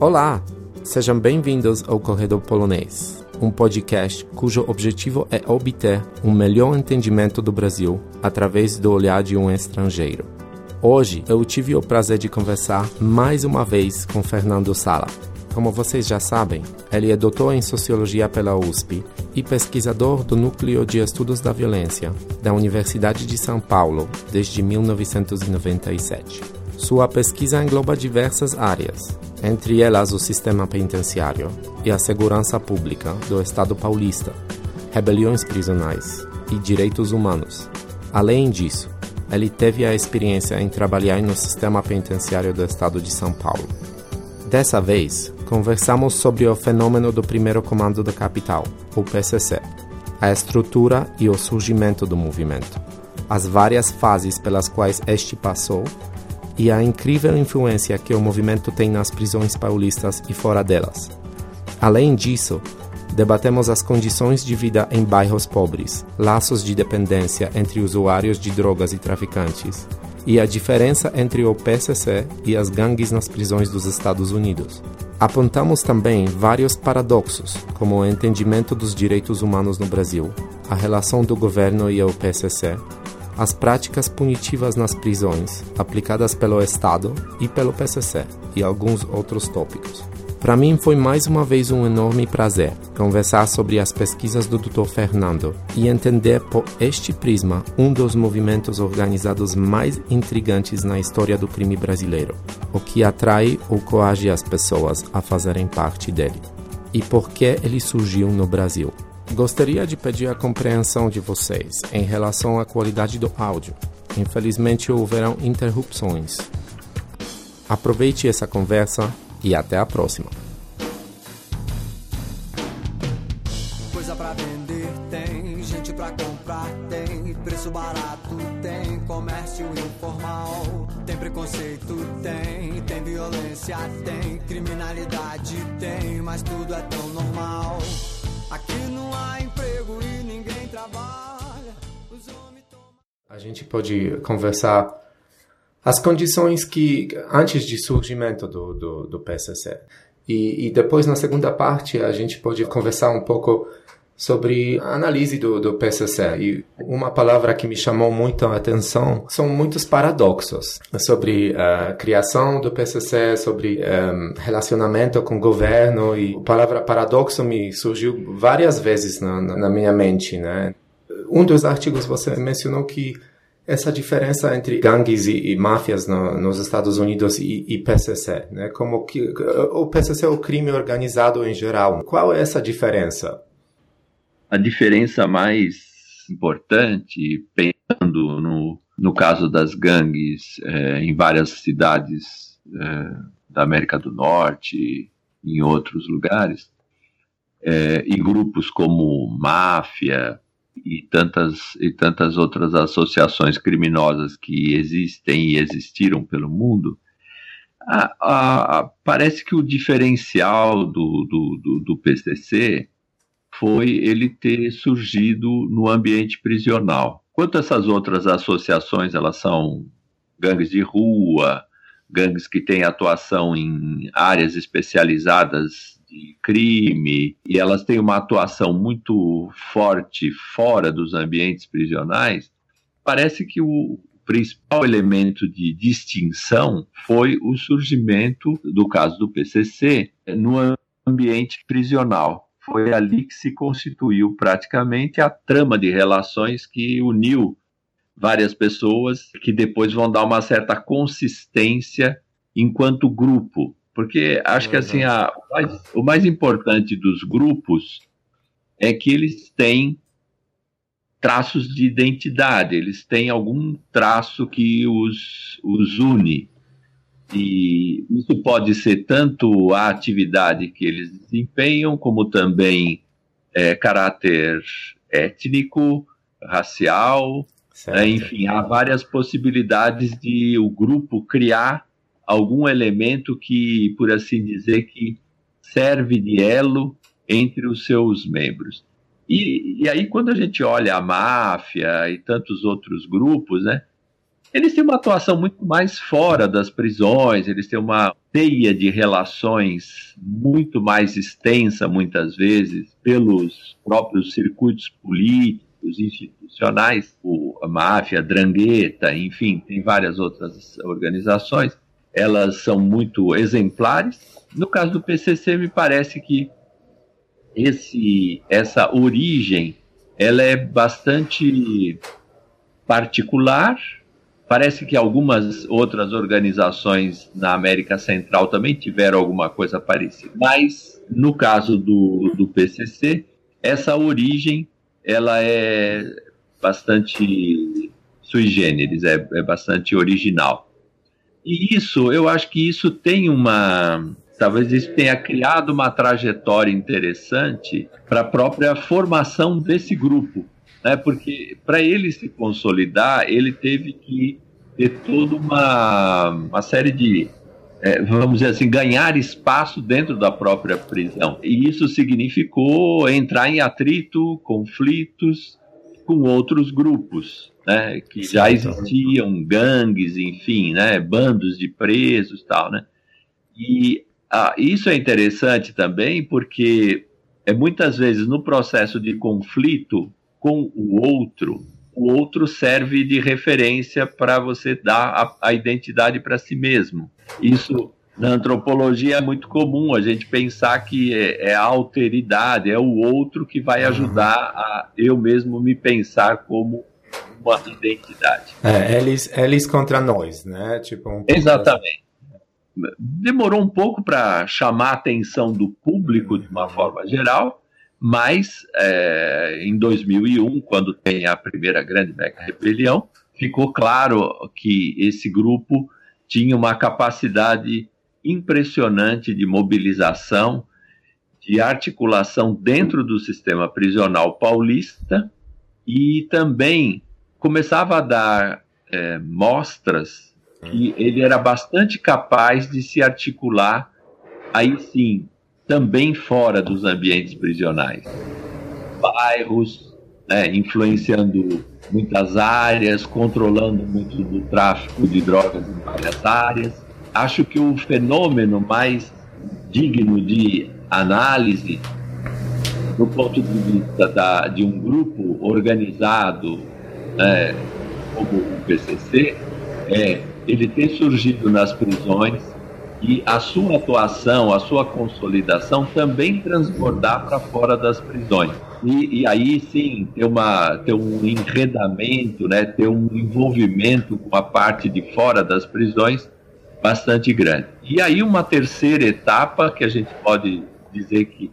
Olá, sejam bem-vindos ao Corredor Polonês, um podcast cujo objetivo é obter um melhor entendimento do Brasil através do olhar de um estrangeiro. Hoje eu tive o prazer de conversar mais uma vez com Fernando Sala. Como vocês já sabem, ele é doutor em Sociologia pela USP e pesquisador do Núcleo de Estudos da Violência da Universidade de São Paulo desde 1997. Sua pesquisa engloba diversas áreas, entre elas o sistema penitenciário e a segurança pública do Estado paulista, rebeliões prisionais e direitos humanos. Além disso, ele teve a experiência em trabalhar no sistema penitenciário do Estado de São Paulo. Dessa vez, conversamos sobre o fenômeno do primeiro comando da capital, o PCC, a estrutura e o surgimento do movimento, as várias fases pelas quais este passou e a incrível influência que o movimento tem nas prisões paulistas e fora delas. Além disso, debatemos as condições de vida em bairros pobres, laços de dependência entre usuários de drogas e traficantes, e a diferença entre o PCC e as gangues nas prisões dos Estados Unidos. Apontamos também vários paradoxos, como o entendimento dos direitos humanos no Brasil, a relação do governo e o PCC, as práticas punitivas nas prisões, aplicadas pelo Estado e pelo PCC, e alguns outros tópicos. Para mim foi mais uma vez um enorme prazer conversar sobre as pesquisas do Dr. Fernando e entender por este prisma um dos movimentos organizados mais intrigantes na história do crime brasileiro, o que atrai ou coage as pessoas a fazerem parte dele, e por que ele surgiu no Brasil. Gostaria de pedir a compreensão de vocês em relação à qualidade do áudio. Infelizmente houveram interrupções. Aproveite essa conversa e até a próxima. Coisa pra vender tem, gente pra comprar tem, preço barato tem, comércio informal, tem preconceito tem, tem violência tem, criminalidade tem, mas tudo é tão normal. Aqui não há emprego e ninguém trabalha. A gente pode conversar as condições que antes de surgimento do, do, do PSC. E, e, depois, na segunda parte, a gente pode conversar um pouco sobre a análise do, do PSC. E uma palavra que me chamou muito a atenção são muitos paradoxos sobre a criação do PSC, sobre um, relacionamento com o governo. E a palavra paradoxo me surgiu várias vezes na, na minha mente. Né? Um dos artigos você mencionou que essa diferença entre gangues e, e máfias no, nos Estados Unidos e, e, PCC, né? Como que o PCC é o crime organizado em geral. Qual é essa diferença? A diferença mais importante, pensando no, no caso das gangues é, em várias cidades é, da América do Norte, em outros lugares, é, e grupos como máfia, e tantas, e tantas outras associações criminosas que existem e existiram pelo mundo, a, a, a, parece que o diferencial do, do, do, do, PCC foi ele ter surgido no ambiente prisional. Quanto essas outras associações, elas são gangues de rua, gangues que têm atuação em áreas especializadas de crime e elas têm uma atuação muito forte fora dos ambientes prisionais, parece que o principal elemento de distinção foi o surgimento do caso do PCC no ambiente prisional. Foi ali que se constituiu praticamente a trama de relações que uniu várias pessoas que depois vão dar uma certa consistência enquanto grupo porque acho que assim, a, o, mais, o mais importante dos grupos é que eles têm traços de identidade, eles têm algum traço que os, os une. E isso pode ser tanto a atividade que eles desempenham, como também é, caráter étnico, racial, né? enfim, há várias possibilidades de o grupo criar algum elemento que, por assim dizer, que serve de elo entre os seus membros. E, e aí, quando a gente olha a máfia e tantos outros grupos, né? Eles têm uma atuação muito mais fora das prisões, eles têm uma teia de relações muito mais extensa, muitas vezes, pelos próprios circuitos políticos, institucionais, o, a máfia, a drangueta, enfim, tem várias outras organizações, elas são muito exemplares. No caso do PCC, me parece que esse, essa origem ela é bastante particular. Parece que algumas outras organizações na América Central também tiveram alguma coisa parecida. Mas no caso do, do PCC, essa origem ela é bastante sui generis, é, é bastante original. E isso, eu acho que isso tem uma, talvez isso tenha criado uma trajetória interessante para a própria formação desse grupo, né? Porque para ele se consolidar, ele teve que ter toda uma, uma série de é, vamos dizer assim, ganhar espaço dentro da própria prisão. E isso significou entrar em atrito, conflitos com outros grupos, né, que já existiam, gangues, enfim, né, bandos de presos tal, né. E ah, isso é interessante também porque é muitas vezes no processo de conflito com o outro, o outro serve de referência para você dar a, a identidade para si mesmo. Isso na antropologia é muito comum a gente pensar que é, é, a alteridade, é o outro que vai ajudar a eu mesmo me pensar como uma identidade. É, eles, eles contra nós, né? Tipo um Exatamente demorou um pouco para chamar a atenção do público de uma forma geral, mas é, em 2001, quando tem a primeira grande mega rebelião, ficou claro que esse grupo tinha uma capacidade impressionante de mobilização, de articulação dentro do sistema prisional paulista e também começava a dar é, mostras que ele era bastante capaz de se articular, aí sim, também fora dos ambientes prisionais. Bairros, né, influenciando muitas áreas, controlando muito do tráfico de drogas em várias áreas. Acho que o fenômeno mais digno de análise, do ponto de vista da, de um grupo organizado né, como o PCC, é ele ter surgido nas prisões e a sua atuação, a sua consolidação também transbordar para fora das prisões. E, e, aí sim ter, uma, ter um enredamento, né, ter um envolvimento com a parte de fora das prisões bastante grande. E aí uma terceira etapa que a gente pode dizer que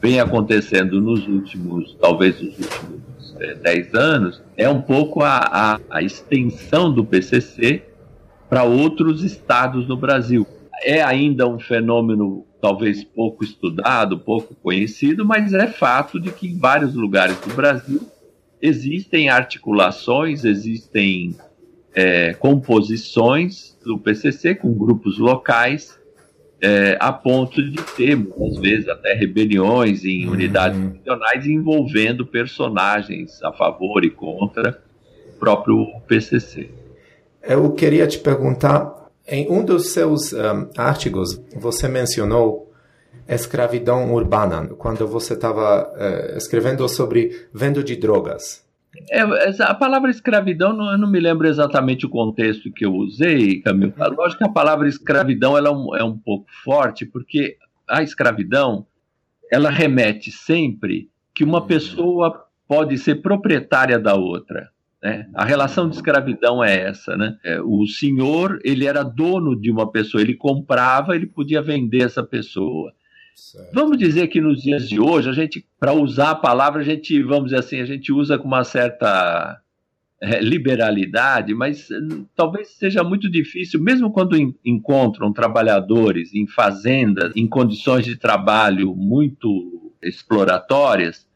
vem acontecendo nos últimos, talvez nos últimos é, dez anos, é um pouco a, a, a extensão do PCC para outros estados no Brasil. É ainda um fenômeno talvez pouco estudado, pouco conhecido, mas é fato de que em vários lugares do Brasil existem articulações, existem é, composições do PCC com grupos locais, é, a ponto de ter, muitas vezes, até rebeliões em uhum. unidades nacionais envolvendo personagens a favor e contra o próprio PCC. Eu queria te perguntar, em um dos seus um, artigos, você mencionou escravidão urbana, quando você estava uh, escrevendo sobre venda de drogas. É, a palavra escravidão, não, eu não me lembro exatamente o contexto que eu usei, Camilo. Lógico que a palavra escravidão ela é, um, é um pouco forte, porque a escravidão ela remete sempre que uma uhum. pessoa pode ser proprietária da outra. Né? A relação de escravidão é essa, né? É, o senhor ele era dono de uma pessoa, ele comprava, ele podia vender essa pessoa. Certo. Vamos dizer que nos dias de hoje a gente, para usar a palavra, a gente, vamos dizer assim, a gente usa com uma certa é, liberalidade, mas hum, talvez seja muito difícil, mesmo quando encontram trabalhadores em fazendas, em condições de trabalho muito exploratórias,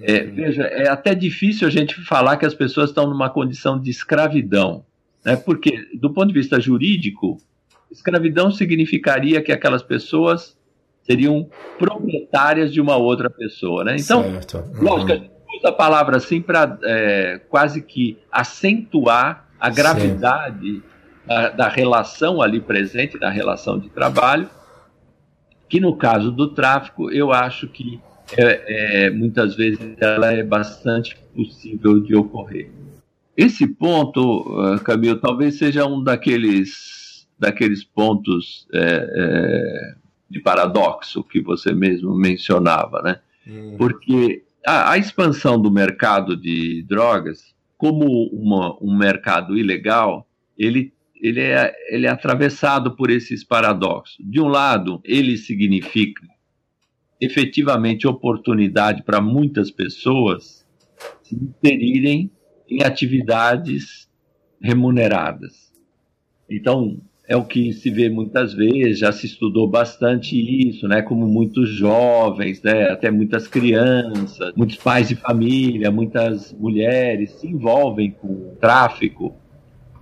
é, veja, é até difícil a gente falar que as pessoas estão numa condição de escravidão, né? porque, do ponto de vista jurídico, escravidão significaria que aquelas pessoas seriam proprietárias de uma outra pessoa, né? Então, uhum. lógico, a gente usa a palavra assim para é, quase que acentuar a gravidade da, da, relação ali presente, da relação de trabalho, que no caso do tráfico, eu acho que é, é, muitas vezes ela é bastante possível de ocorrer. Esse ponto, uh, Camilo, talvez seja um daqueles, daqueles pontos é, é, de paradoxo que você mesmo mencionava, né? Hum. Porque a, a, expansão do mercado de drogas, como uma, um mercado ilegal, ele, ele, é, ele é atravessado por esses paradoxos. De um lado, ele significa efetivamente oportunidade para muitas pessoas se inserirem em atividades remuneradas. Então, é o que se vê muitas vezes, já se estudou bastante isso, né? Como muitos jovens, né? Até muitas crianças, muitos pais de família, muitas mulheres se envolvem com tráfico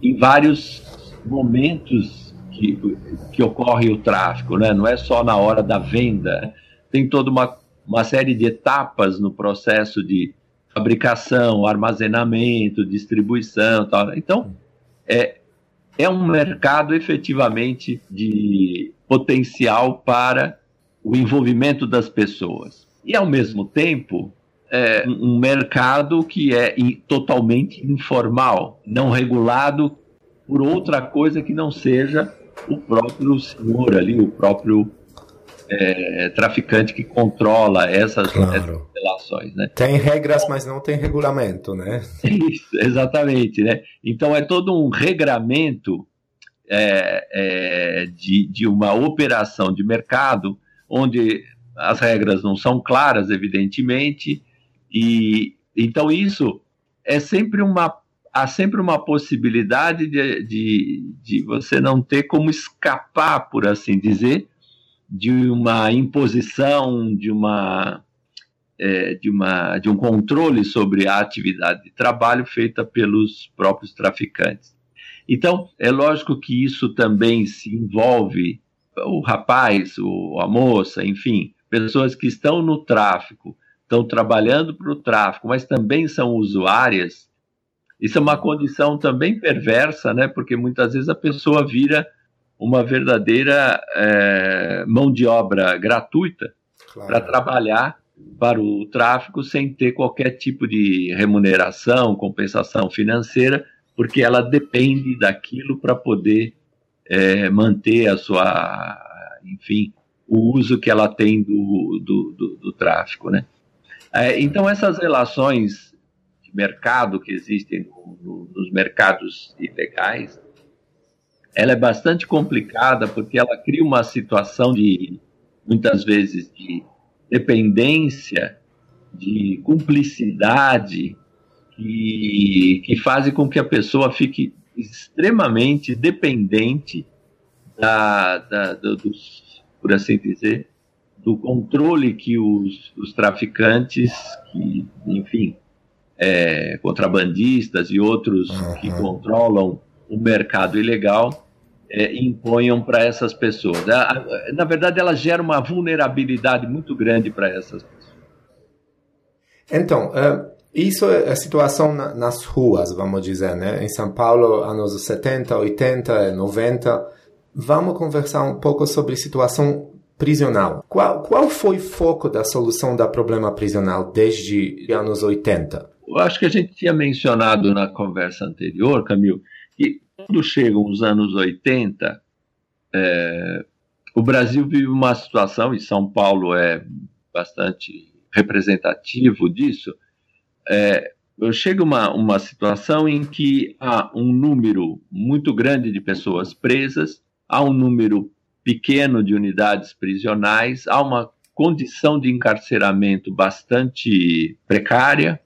em vários momentos que, que ocorre o tráfico, né? Não é só na hora da venda, tem toda uma, uma série de etapas no processo de fabricação, armazenamento, distribuição, tal. Então, é, é um mercado efetivamente de potencial para o envolvimento das pessoas. E, ao mesmo tempo, é um mercado que é totalmente informal, não regulado por outra coisa que não seja o próprio senhor ali, o próprio é, traficante que controla essas, claro. essas, relações, né? Tem regras, mas não tem regulamento, né? Isso, exatamente, né? Então é todo um regramento é, é, de, de uma operação de mercado onde as regras não são claras, evidentemente, e então isso é sempre uma há sempre uma possibilidade de, de, de você não ter como escapar, por assim dizer, de uma imposição, de uma, é, de uma de um controle sobre a atividade de trabalho feita pelos próprios traficantes. Então, é lógico que isso também se envolve o rapaz, o, a moça, enfim, pessoas que estão no tráfico, estão trabalhando para o tráfico, mas também são usuárias. Isso é uma condição também perversa, né? Porque muitas vezes a pessoa vira uma verdadeira é, mão de obra gratuita claro. para trabalhar para o tráfico sem ter qualquer tipo de remuneração, compensação financeira, porque ela depende daquilo para poder é, manter a sua, enfim, o uso que ela tem do, do, do, do tráfico, né? É, então essas relações de mercado que existem no, no, nos mercados ilegais, ela é bastante complicada porque ela cria uma situação de, muitas vezes, de dependência, de cumplicidade, que, que fazem com que a pessoa fique extremamente dependente da, da, do, dos, por assim dizer, do controle que os, os traficantes, que, enfim, é, contrabandistas e outros uhum. que controlam o mercado ilegal é, imponham para essas pessoas. Na verdade, ela gera uma vulnerabilidade muito grande para essas pessoas. Então, uh, isso é a situação na, nas ruas, vamos dizer, né? Em São Paulo, anos 70, 80, 90. Vamos conversar um pouco sobre a situação prisional. Qual, qual foi o foco da solução do problema prisional desde os anos 80? Eu acho que a gente tinha mencionado na conversa anterior, Camilo, quando chegam os anos 80, é, o Brasil vive uma situação, e São Paulo é bastante representativo disso, é, chega uma, uma situação em que há um número muito grande de pessoas presas, há um número pequeno de unidades prisionais, há uma condição de encarceramento bastante precária,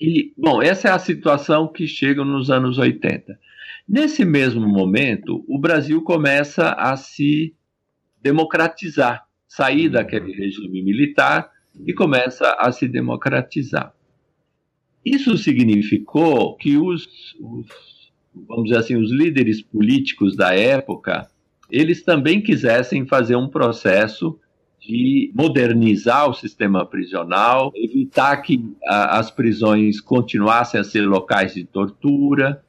e, bom, essa é a situação que chega nos anos 80. Nesse mesmo momento, o Brasil começa a se democratizar, sair daquele regime militar e começa a se democratizar. Isso significou que os, os, vamos dizer assim, os líderes políticos da época, eles também quisessem fazer um processo de modernizar o sistema prisional, evitar que a, as prisões continuassem a ser locais de tortura,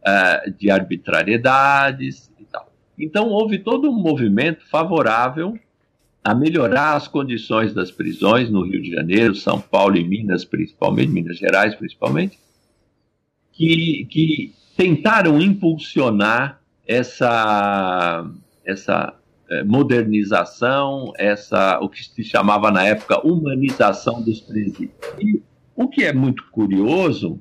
uh, de arbitrariedades e tal. Então houve todo um movimento favorável a melhorar as condições das prisões no Rio de Janeiro, São Paulo e Minas, principalmente, Minas Gerais principalmente, que, que tentaram impulsionar essa, essa modernização, essa o que se chamava na época humanização dos presídios. E o que é muito curioso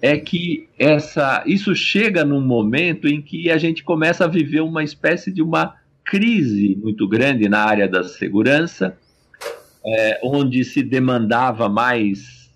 é que essa, isso chega num momento em que a gente começa a viver uma espécie de uma crise muito grande na área da segurança, é, onde se demandava mais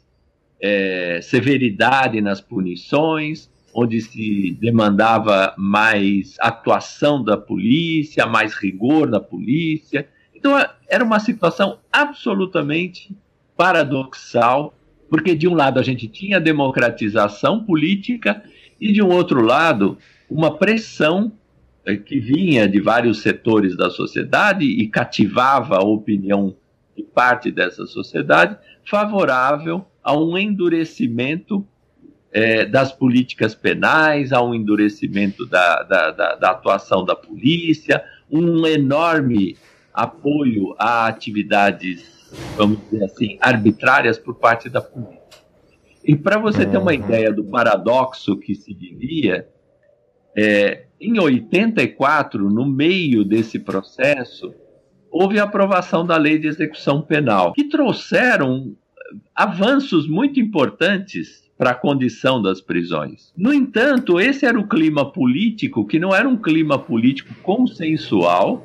é, severidade nas punições, onde se demandava mais atuação da polícia, mais rigor da polícia. Então era uma situação absolutamente paradoxal, porque de um lado a gente tinha democratização política e de um outro lado uma pressão é, que vinha de vários setores da sociedade e cativava a opinião de parte dessa sociedade favorável a um endurecimento é, das políticas penais, a um endurecimento da, da, da, da atuação da polícia, um enorme apoio a atividades, vamos dizer assim, arbitrárias por parte da polícia. E para você ter uma uhum. ideia do paradoxo que se vivia, é, em 84, no meio desse processo, houve a aprovação da lei de execução penal, que trouxeram avanços muito importantes para a condição das prisões. No entanto, esse era o clima político, que não era um clima político consensual,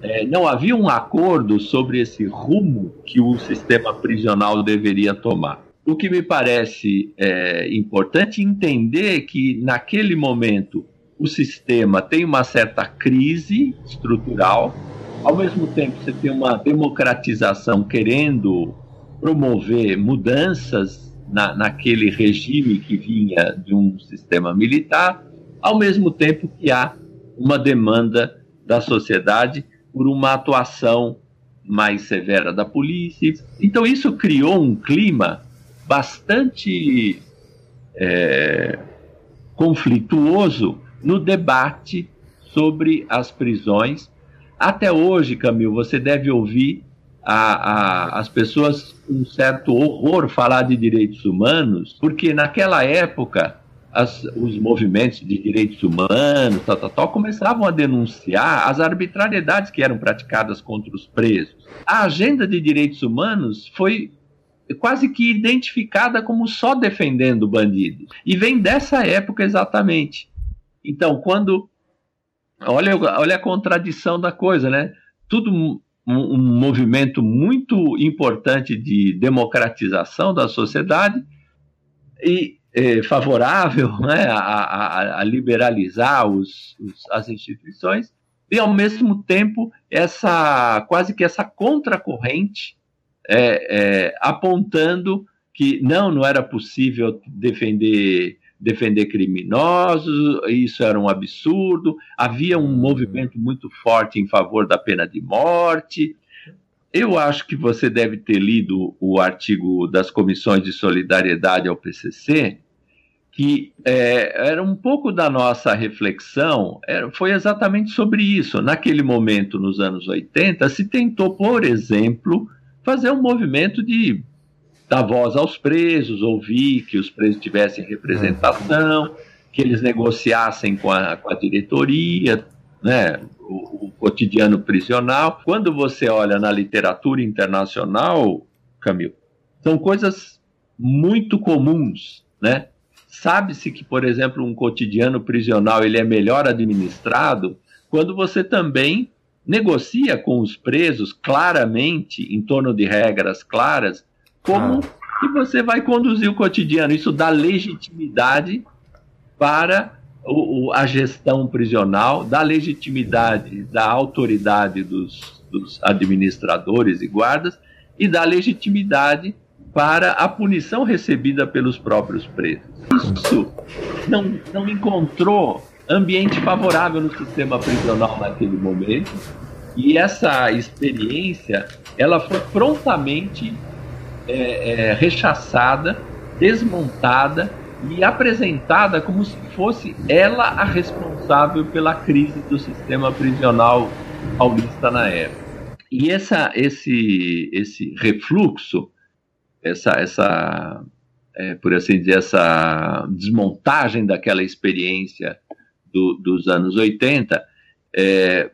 é, não havia um acordo sobre esse rumo que o sistema prisional deveria tomar. O que me parece é, importante entender que, naquele momento, o sistema tem uma certa crise estrutural, ao mesmo tempo, você tem uma democratização querendo promover mudanças na, naquele regime que vinha de um sistema militar, ao mesmo tempo que há uma demanda da sociedade por uma atuação mais severa da polícia. Então, isso criou um clima bastante é, conflituoso no debate sobre as prisões. Até hoje, Camil, você deve ouvir a, a, as pessoas um certo horror falar de direitos humanos, porque naquela época as, os movimentos de direitos humanos, tal, tal, tal, começavam a denunciar as arbitrariedades que eram praticadas contra os presos. A agenda de direitos humanos foi quase que identificada como só defendendo bandidos. E vem dessa época exatamente. Então, quando. Olha, olha a contradição da coisa, né? Tudo um, um movimento muito importante de democratização da sociedade e é, favorável né, a, a, a liberalizar os, os, as instituições e ao mesmo tempo essa quase que essa contracorrente é, é, apontando que não não era possível defender defender criminosos, isso era um absurdo. Havia um uhum. movimento muito forte em favor da pena de morte. Eu acho que você deve ter lido o artigo das comissões de solidariedade ao PCC, que é, era um pouco da nossa reflexão, era, foi exatamente sobre isso. Naquele momento, nos anos 80, se tentou, por exemplo, fazer um movimento de dar voz aos presos, ouvir que os presos tivessem representação, que eles negociassem com a, com a diretoria, né, o, o, cotidiano prisional. Quando você olha na literatura internacional, Camilo, são coisas muito comuns, né? Sabe-se que, por exemplo, um cotidiano prisional ele é melhor administrado quando você também negocia com os presos claramente, em torno de regras claras, como ah. que você vai conduzir o cotidiano. Isso dá legitimidade para o, o, a gestão prisional, dá legitimidade, dá autoridade dos, dos administradores e guardas e dá legitimidade para a punição recebida pelos próprios presos. Isso não, não encontrou ambiente favorável no sistema prisional naquele momento E essa experiência, ela foi prontamente é, é, rechaçada, desmontada e apresentada como se fosse ela a responsável pela crise do sistema prisional paulista na época. E essa, esse, esse refluxo, essa, essa é, por assim dizer, essa desmontagem daquela experiência do, dos anos 80, é,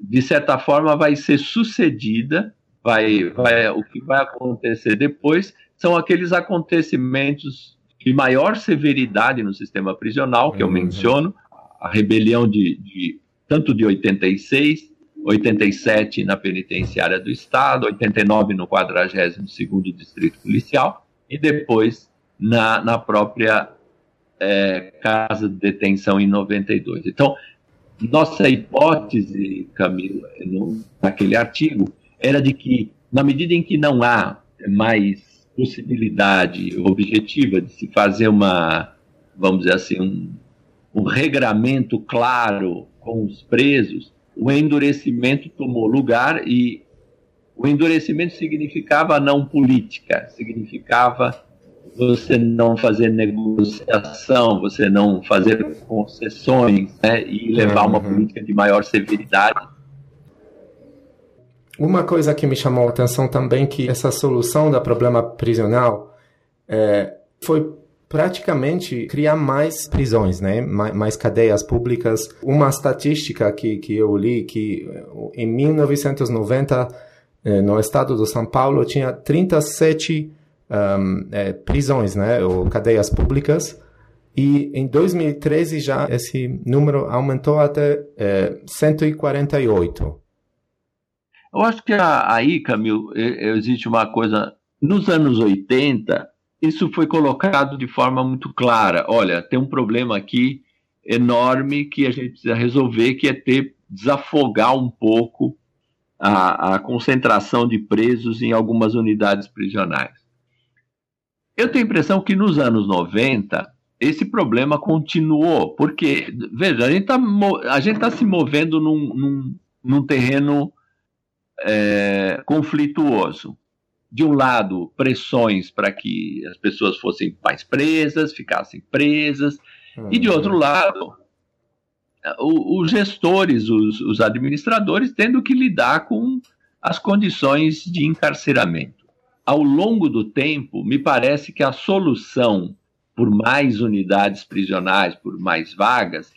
de certa forma vai ser sucedida, vai, vai, o que vai acontecer depois são aqueles acontecimentos de maior severidade no sistema prisional, que eu uhum. menciono, a rebelião de, de tanto de 86, 87 na penitenciária do Estado, 89 no 42º Distrito Policial, e depois na, na própria é, casa de detenção em 92. Então, nossa hipótese, Camilo, no, naquele artigo, era de que, na medida em que não há mais possibilidade objetiva de se fazer uma, vamos dizer assim, um, um regramento claro com os presos, o endurecimento tomou lugar e o endurecimento significava não política, significava você não fazer negociação, você não fazer concessões né, e levar uma uhum. política de maior severidade. Uma coisa que me chamou a atenção também que essa solução do problema prisional é, foi praticamente criar mais prisões, né? mais, mais cadeias públicas. Uma estatística que, que eu li que em 1990 é, no estado do São Paulo tinha 37 um, é, prisões, né, ou cadeias públicas, e em 2013 já esse número aumentou até é, 148. Eu acho que aí, Camilo, existe uma coisa. Nos anos 80, isso foi colocado de forma muito clara. Olha, tem um problema aqui enorme que a gente precisa resolver, que é ter desafogar um pouco a, a concentração de presos em algumas unidades prisionais. Eu tenho a impressão que nos anos 90 esse problema continuou, porque, veja, a gente está tá se movendo num, num, num terreno é, conflituoso. De um lado, pressões para que as pessoas fossem mais presas, ficassem presas, uhum. e de outro lado, os gestores, os, os administradores, tendo que lidar com as condições de encarceramento. Ao longo do tempo, me parece que a solução por mais unidades prisionais, por mais vagas,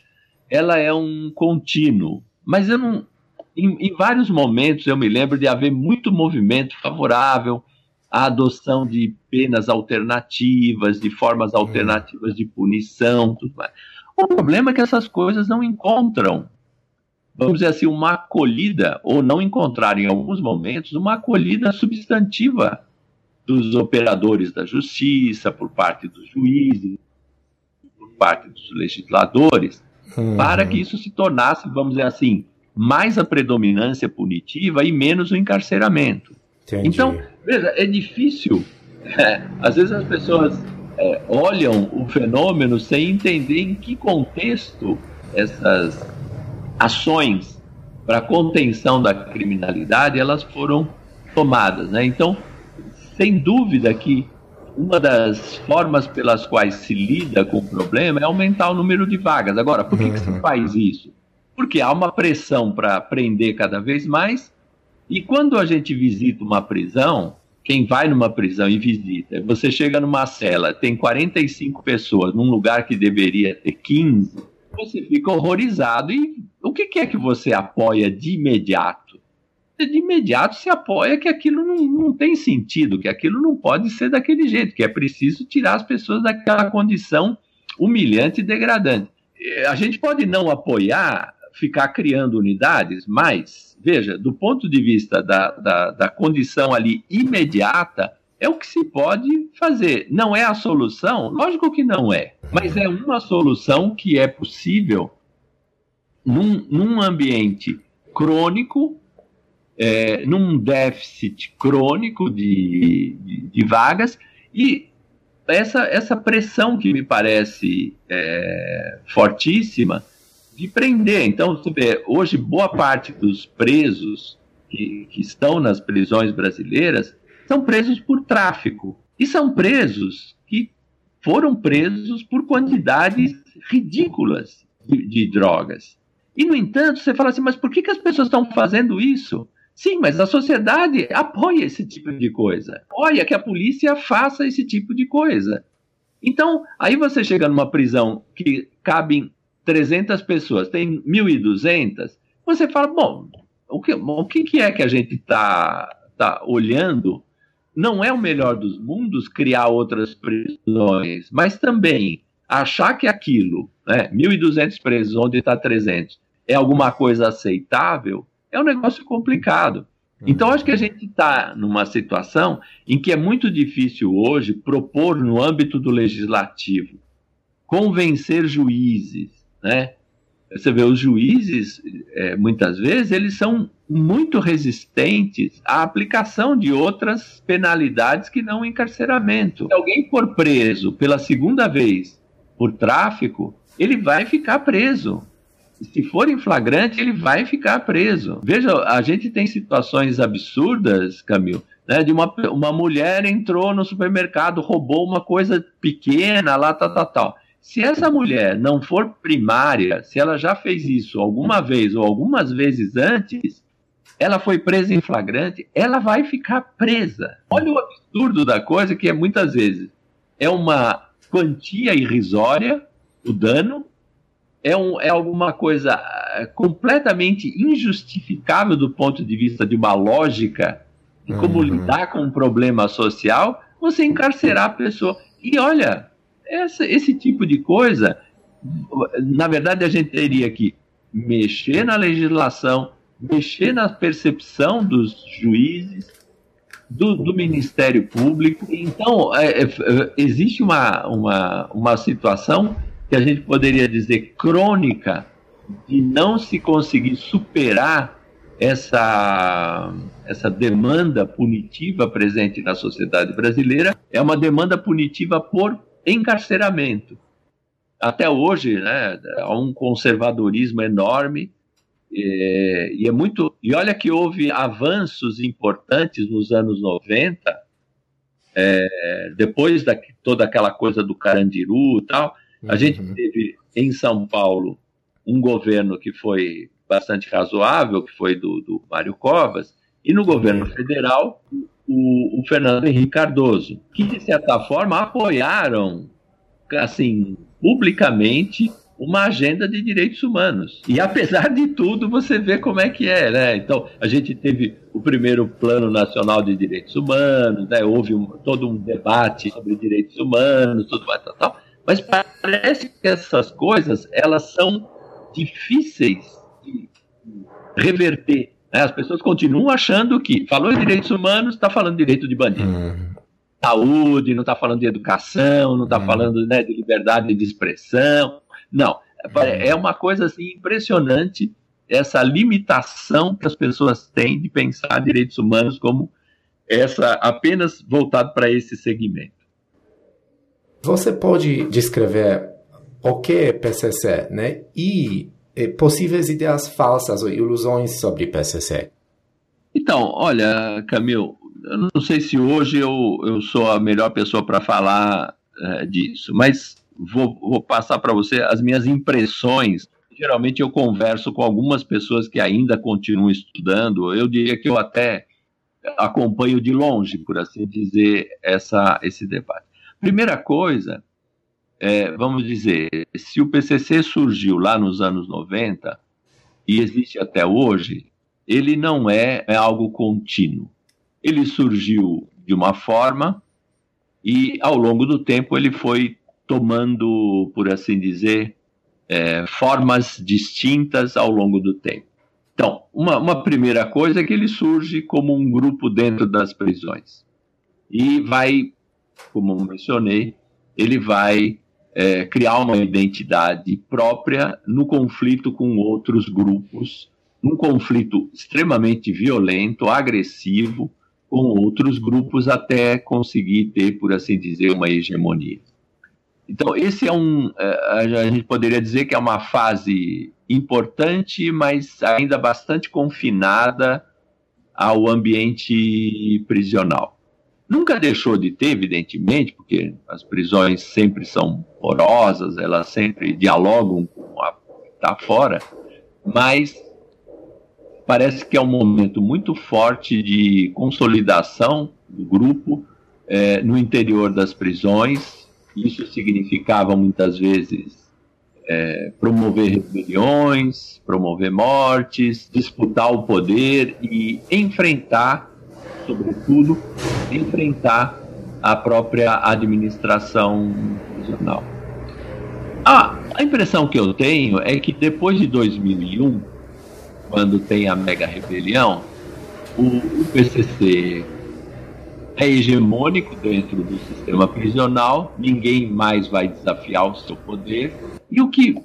ela é um contínuo. Mas eu não, em, em, vários momentos eu me lembro de haver muito movimento favorável à adoção de penas alternativas, de formas hum. alternativas de punição, tudo mais. O problema é que essas coisas não encontram, vamos dizer assim, uma acolhida, ou não encontrar em alguns momentos, uma acolhida substantiva dos operadores da justiça, por parte dos juízes, por parte dos legisladores, uhum. para que isso se tornasse, vamos dizer assim, mais a predominância punitiva e menos o encarceramento. Entendi. Então, veja, é difícil. É, às vezes as pessoas é, olham o fenômeno sem entender em que contexto essas ações para contenção da criminalidade elas foram tomadas, né? Então, sem dúvida que uma das formas pelas quais se lida com o problema é aumentar o número de vagas. Agora, por que, que se uhum. faz isso? Porque há uma pressão para prender cada vez mais, e quando a gente visita uma prisão, quem vai numa prisão e visita, você chega numa cela, tem 45 pessoas num lugar que deveria ter 15, você fica horrorizado. E o que, que é que você apoia de imediato? De imediato se apoia que aquilo não, não tem sentido, que aquilo não pode ser daquele jeito, que é preciso tirar as pessoas daquela condição humilhante e degradante. A gente pode não apoiar ficar criando unidades, mas, veja, do ponto de vista da, da, da condição ali imediata, é o que se pode fazer. Não é a solução? Lógico que não é, mas é uma solução que é possível num, num ambiente crônico, é, num déficit crônico de, de, de, vagas e essa, essa pressão que me parece é, fortíssima de prender. Então, você vê, hoje boa parte dos presos que, que estão nas prisões brasileiras são presos por tráfico. E são presos que foram presos por quantidades ridículas de, de drogas. E, no entanto, você fala assim, mas por que, que as pessoas estão fazendo isso? Sim, mas a sociedade apoia esse tipo de coisa. Apoia que a polícia faça esse tipo de coisa. Então, aí você chega numa prisão que cabem 300 pessoas, tem 1.200, você fala, bom, o que, o que é que a gente está tá olhando? Não é o melhor dos mundos criar outras prisões, mas também achar que aquilo, né, 1.200 presos, onde está 300, é alguma coisa aceitável, é um negócio complicado. Então, acho que a gente está numa situação em que é muito difícil hoje propor, no âmbito do legislativo, convencer juízes, né? Você vê, os juízes, é, muitas vezes, eles são muito resistentes à aplicação de outras penalidades que não encarceramento. Se alguém for preso pela segunda vez por tráfico, ele vai ficar preso se for em flagrante, ele vai ficar preso. Veja, a gente tem situações absurdas, Camil, né, de uma, uma mulher entrou no supermercado, roubou uma coisa pequena lá, tal, tal, tal. Se essa mulher não for primária, se ela já fez isso alguma vez ou algumas vezes antes, ela foi presa em flagrante, ela vai ficar presa. Olha o absurdo da coisa, que é muitas vezes é uma quantia irrisória, o dano, é, um, é alguma coisa eh, completamente injustificável do ponto de vista de uma lógica de como uhum. lidar com um problema social, você encarcerar a pessoa. E olha, essa, esse tipo de coisa, na verdade, a gente teria que mexer na legislação, mexer na percepção dos juízes, do, do Ministério Público. Então, é, é, existe uma, uma, uma situação que a gente poderia dizer crônica de não se conseguir superar essa, essa demanda punitiva presente na sociedade brasileira é uma demanda punitiva por encarceramento. Até hoje, né, há um conservadorismo enorme é, e é muito. E olha que houve avanços importantes nos anos 90, é, depois da toda aquela coisa do Carandiru e tal a gente uhum. teve em São Paulo um governo que foi bastante razoável, que foi do, do Mário Covas, e no governo federal, o, o, Fernando Henrique Cardoso, que, de certa forma, apoiaram, assim, publicamente, uma agenda de direitos humanos. E, apesar de tudo, você vê como é que é, né? Então, a gente teve o primeiro Plano Nacional de Direitos Humanos, né? houve um, todo um debate sobre direitos humanos, tudo mais, tal, tal. Mas parece que essas coisas elas são difíceis de reverter. Né? As pessoas continuam achando que falou em direitos humanos, está falando direito de bandido. Hum. Saúde, não está falando de educação, não está hum. falando né, de liberdade de expressão. Não. É uma coisa assim, impressionante essa limitação que as pessoas têm de pensar direitos humanos como essa apenas voltado para esse segmento. Você pode descrever o que é PCC, né? E possíveis ideias falsas ou ilusões sobre PCC. Então, olha, Camil, eu não sei se hoje eu, eu sou a melhor pessoa para falar é, disso, mas vou, vou passar para você as minhas impressões. Geralmente eu converso com algumas pessoas que ainda continuam estudando. Eu diria que eu até acompanho de longe, por assim dizer, essa, esse debate. Primeira coisa, é, vamos dizer, se o PCC surgiu lá nos anos 90 e existe até hoje, ele não é, é algo contínuo. Ele surgiu de uma forma e, ao longo do tempo, ele foi tomando, por assim dizer, é, formas distintas ao longo do tempo. Então, uma, uma, primeira coisa é que ele surge como um grupo dentro das prisões e vai como mencionei, ele vai é, criar uma identidade própria no conflito com outros grupos, num conflito extremamente violento, agressivo, com outros grupos até conseguir ter, por assim dizer, uma hegemonia. Então, esse é um. É, a gente poderia dizer que é uma fase importante, mas ainda bastante confinada ao ambiente prisional. Nunca deixou de ter, evidentemente, porque as prisões sempre são porosas, elas sempre dialogam com a está fora, mas parece que é um momento muito forte de consolidação do grupo é, no interior das prisões. Isso significava muitas vezes é, promover rebeliões, promover mortes, disputar o poder e enfrentar, sobretudo, enfrentar a própria administração prisional. Ah, a impressão que eu tenho é que depois de 2001, quando tem a mega rebelião, o PCC é hegemônico dentro do sistema prisional, ninguém mais vai desafiar o seu poder. E o que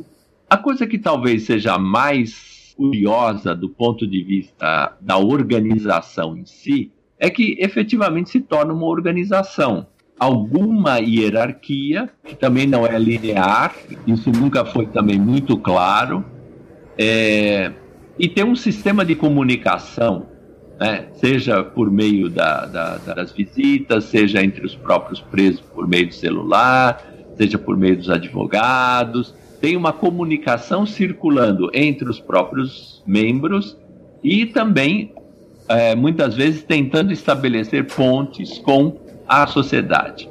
a coisa que talvez seja mais curiosa do ponto de vista da organização em si é que efetivamente se torna uma organização. Alguma hierarquia, que também não é linear, isso nunca foi também muito claro, é, e tem um sistema de comunicação né? seja por meio da, da, das visitas, seja entre os próprios presos por meio do celular, seja por meio dos advogados. Tem uma comunicação circulando entre os próprios membros e também, é, muitas vezes, tentando estabelecer pontes com a sociedade.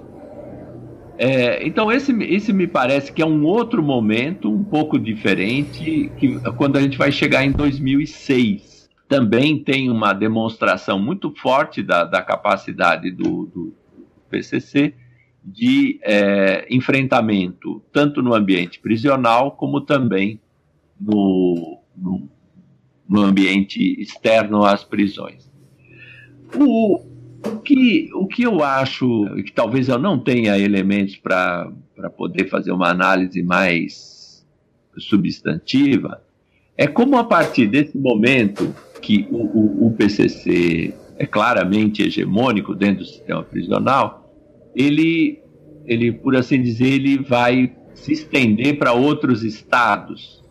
É, então, esse, esse me parece que é um outro momento, um pouco diferente, que, quando a gente vai chegar em 2006 também tem uma demonstração muito forte da, da capacidade do, do, PCC de é, enfrentamento, tanto no ambiente prisional, como também no, no, no ambiente externo às prisões. O, o, que, o que eu acho, que talvez eu não tenha elementos para poder fazer uma análise mais substantiva, é como a partir desse momento que o, o, o PCC é claramente hegemônico dentro do sistema prisional, ele, ele, por assim dizer, ele vai se estender para outros estados.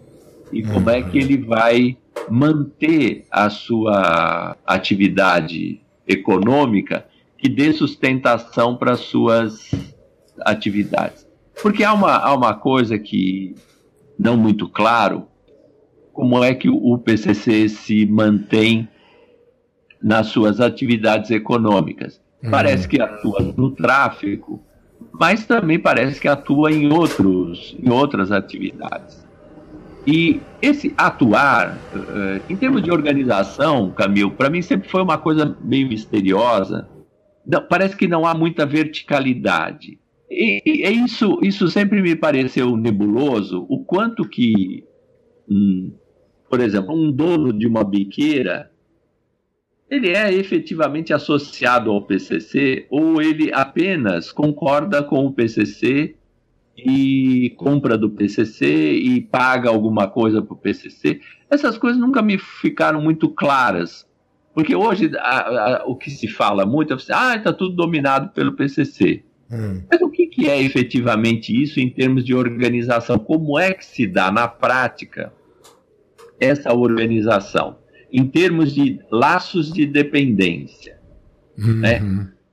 E como é que ele vai manter a sua atividade econômica que dê sustentação para suas atividades. Porque há uma, há uma coisa que não muito claro como é que o PCC se mantém nas suas atividades econômicas. Uhum. Parece que atua no tráfico, mas também parece que atua em, outros, em outras atividades. E esse atuar, eh, em termos de organização, Camil, para mim sempre foi uma coisa meio misteriosa. Parece que não há muita verticalidade. E, e isso, isso sempre me pareceu nebuloso, o quanto que hum, por exemplo, um dono de uma biqueira, ele é efetivamente associado ao PCC ou ele apenas concorda com o PCC e compra do PCC e paga alguma coisa para o PCC? Essas coisas nunca me ficaram muito claras. Porque hoje a, a, o que se fala muito é assim, ah, está tudo dominado pelo PCC. Hum. Mas o que, que é efetivamente isso em termos de organização? Como é que se dá na prática essa organização em termos de laços de dependência, uhum. né?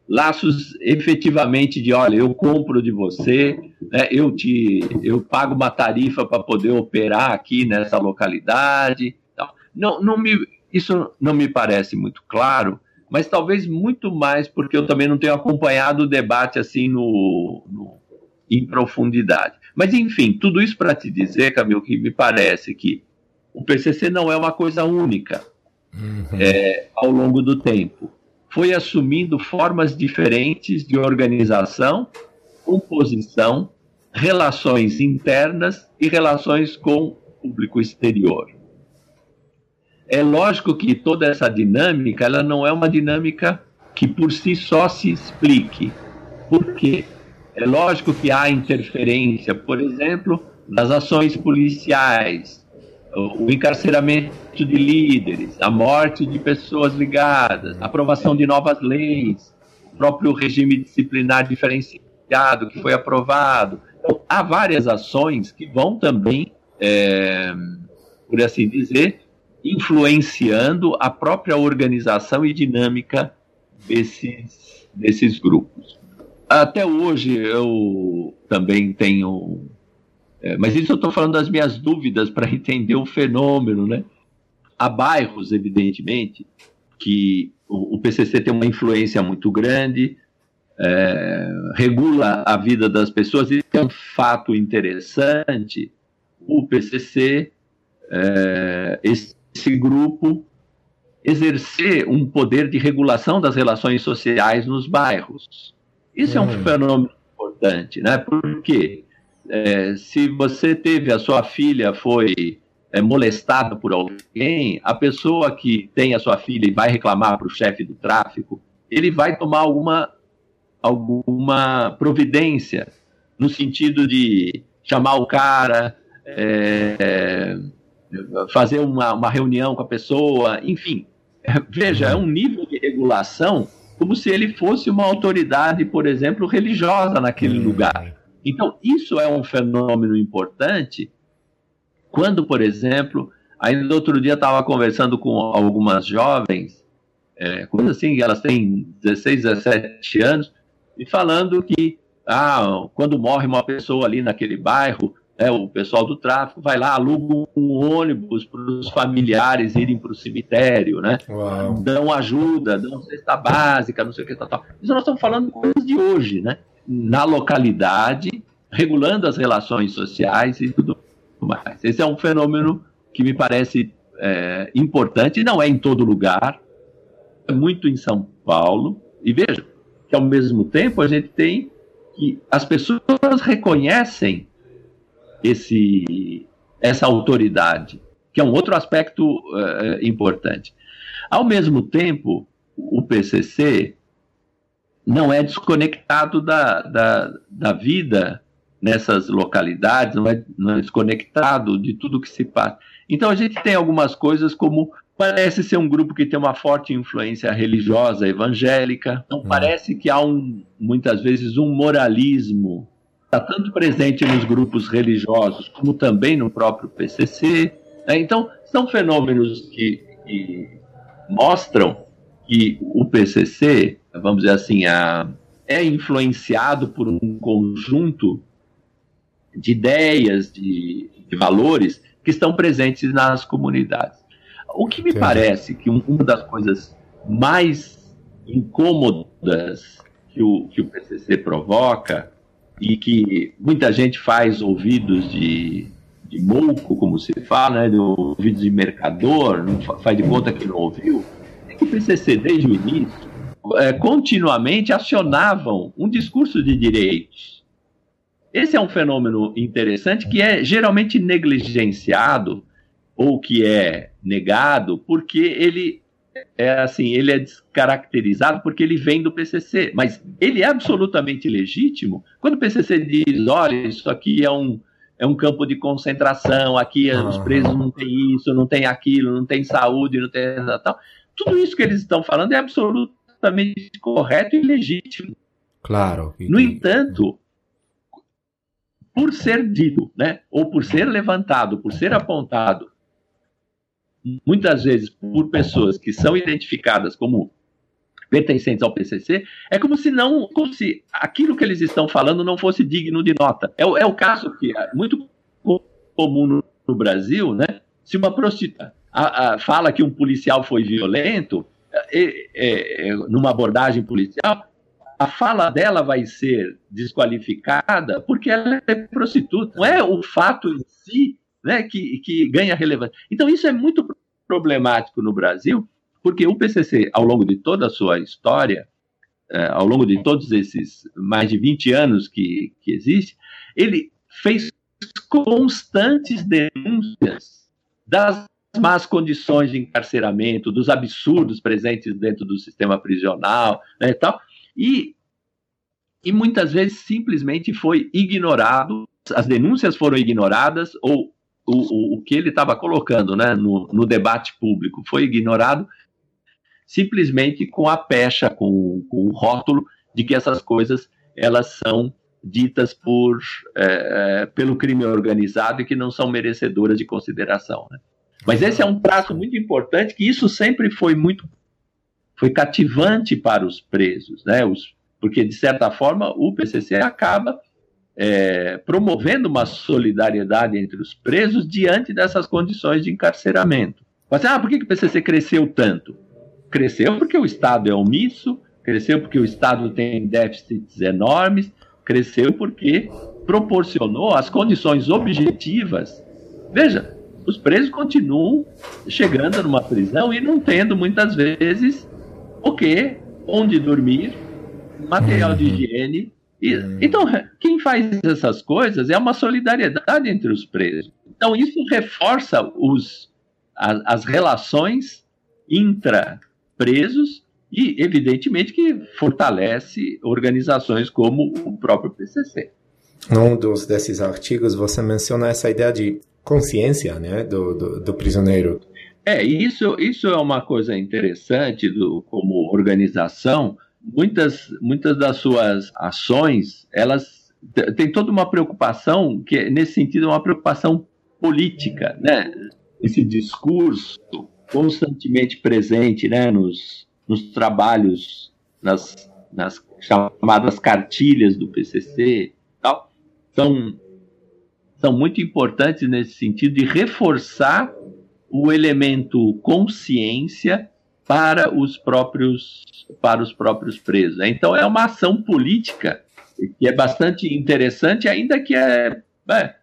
Laços efetivamente de, olha, eu compro de você, né? eu te, eu pago uma tarifa para poder operar aqui nessa localidade. Não, não me, isso não me parece muito claro, mas talvez muito mais porque eu também não tenho acompanhado o debate assim no, no em profundidade. Mas enfim, tudo isso para te dizer, Camilo, que me parece que o PCC não é uma coisa única uhum. é, ao longo do tempo. Foi assumindo formas diferentes de organização, composição, relações internas e relações com o público exterior. É lógico que toda essa dinâmica ela não é uma dinâmica que por si só se explique. Por quê? É lógico que há interferência, por exemplo, das ações policiais, o encarceramento de líderes, a morte de pessoas ligadas, a aprovação de novas leis, o próprio regime disciplinar diferenciado que foi aprovado. Então, há várias ações que vão também é, por assim dizer, influenciando a própria organização e dinâmica desses, desses grupos. Até hoje eu também tenho. É, mas isso eu estou falando das minhas dúvidas para entender o fenômeno, né? Há bairros, evidentemente, que o, o PCC tem uma influência muito grande, é, regula a vida das pessoas, e é um fato interessante. O PCC, é, esse, esse grupo, exercer um poder de regulação das relações sociais nos bairros. Isso hum. é um hum. fenômeno importante, né? Porque é, se você teve a sua filha foi é, molestada por alguém, a pessoa que tem a sua filha e vai reclamar para o chefe do tráfico, ele vai tomar alguma alguma providência no sentido de chamar o cara, é, fazer uma, uma reunião com a pessoa, enfim, Veja, é um nível de regulação como se ele fosse uma autoridade, por exemplo, religiosa naquele lugar. Então, isso é um fenômeno importante quando, por exemplo, ainda outro dia estava conversando com algumas jovens, é, coisa assim, elas têm 16, 17 anos, e falando que ah, quando morre uma pessoa ali naquele bairro, é, o pessoal do tráfico vai lá, aluga um ônibus para os familiares irem para o cemitério, né? Uau. Dão ajuda, dão cesta básica, não sei o que, tal, tal. Isso nós estamos falando de coisas de hoje, né? Na localidade, regulando as relações sociais e tudo mais. Esse é um fenômeno que me parece é, importante, não é em todo lugar, é muito em São Paulo. E veja que, ao mesmo tempo, a gente tem que as pessoas reconhecem esse, essa autoridade, que é um outro aspecto uh, importante. Ao mesmo tempo, o PCC não é desconectado da, da, da vida nessas localidades, não é, não é desconectado de tudo que se passa. Então a gente tem algumas coisas como parece ser um grupo que tem uma forte influência religiosa evangélica, não hum. parece que há um, muitas vezes um moralismo está tanto presente nos grupos religiosos como também no próprio PCC. Né? Então, são fenômenos que, que, mostram que o PCC, vamos dizer assim, a, é influenciado por um conjunto de ideias, de, de valores que estão presentes nas comunidades. O que me Sim. parece que um, uma das coisas mais incômodas que o, que o PCC provoca e que muita gente faz ouvidos de, de mouco, como se fala, né, de ouvidos de mercador, não faz de conta que não ouviu, o PCC, desde o início, é, continuamente acionavam um discurso de direitos. Esse é um fenômeno interessante que é geralmente negligenciado ou que é negado porque ele é assim, ele é descaracterizado porque ele vem do PCC, mas ele é absolutamente legítimo quando o PCC diz, olha, isso aqui é um, é um campo de concentração, aqui os presos não têm isso, não tem aquilo, não tem saúde, não tem tal. Tudo isso que eles estão falando é absolutamente correto e legítimo. Claro. No entanto, por ser dito, né, ou por ser levantado, por ser apontado muitas vezes por pessoas que são identificadas como pertencentes ao PCC, é como se não, como se aquilo que eles estão falando não fosse digno de nota. É, é o caso que é muito comum no, no Brasil, né? Se uma prostituta fala que um policial foi violento, é, é, é, numa abordagem policial, a fala dela vai ser desqualificada porque ela é prostituta. Não é o fato em si né, que, que ganha relevância. Então, isso é muito problemático no Brasil, porque o PCC, ao longo de toda a sua história, ao longo de todos esses mais de 20 anos que, que existe, ele fez constantes denúncias das más condições de encarceramento, dos absurdos presentes dentro do sistema prisional, né, e tal, e, e muitas vezes simplesmente foi ignorado, as denúncias foram ignoradas ou o, o, que ele estava colocando né, no, no, debate público foi ignorado simplesmente com a pecha, com, com, o rótulo de que essas coisas elas são ditas por, é, pelo crime organizado e que não são merecedoras de consideração. Né? Mas esse é um traço muito importante, que isso sempre foi muito foi cativante para os presos, né? Os, porque, de certa forma, o PCC acaba é, promovendo uma solidariedade entre os presos diante dessas condições de encarceramento. Mas, ah, por que, que o PCC cresceu tanto? Cresceu porque o Estado é omisso, cresceu porque o Estado tem déficits enormes, cresceu porque proporcionou as condições objetivas. Veja, os presos continuam chegando numa prisão e não tendo muitas vezes o que, onde dormir, material de uhum. higiene. E, uhum. então, quem faz essas coisas é uma solidariedade entre os presos. Então, isso reforça os, as, as relações intra-presos e, evidentemente, que fortalece organizações como o próprio PCC. Num dos desses artigos, você menciona essa ideia de consciência né, do, do, do prisioneiro. É, isso, isso é uma coisa interessante do, como organização. Muitas, muitas das suas ações, elas têm toda uma preocupação, que nesse sentido é uma preocupação política, né? Esse discurso constantemente presente né, nos, nos trabalhos, nas, nas chamadas cartilhas do PCC, tal, são, são muito importantes nesse sentido de reforçar o elemento consciência para os próprios para os próprios presos. Então é uma ação política que é bastante interessante, ainda que é, é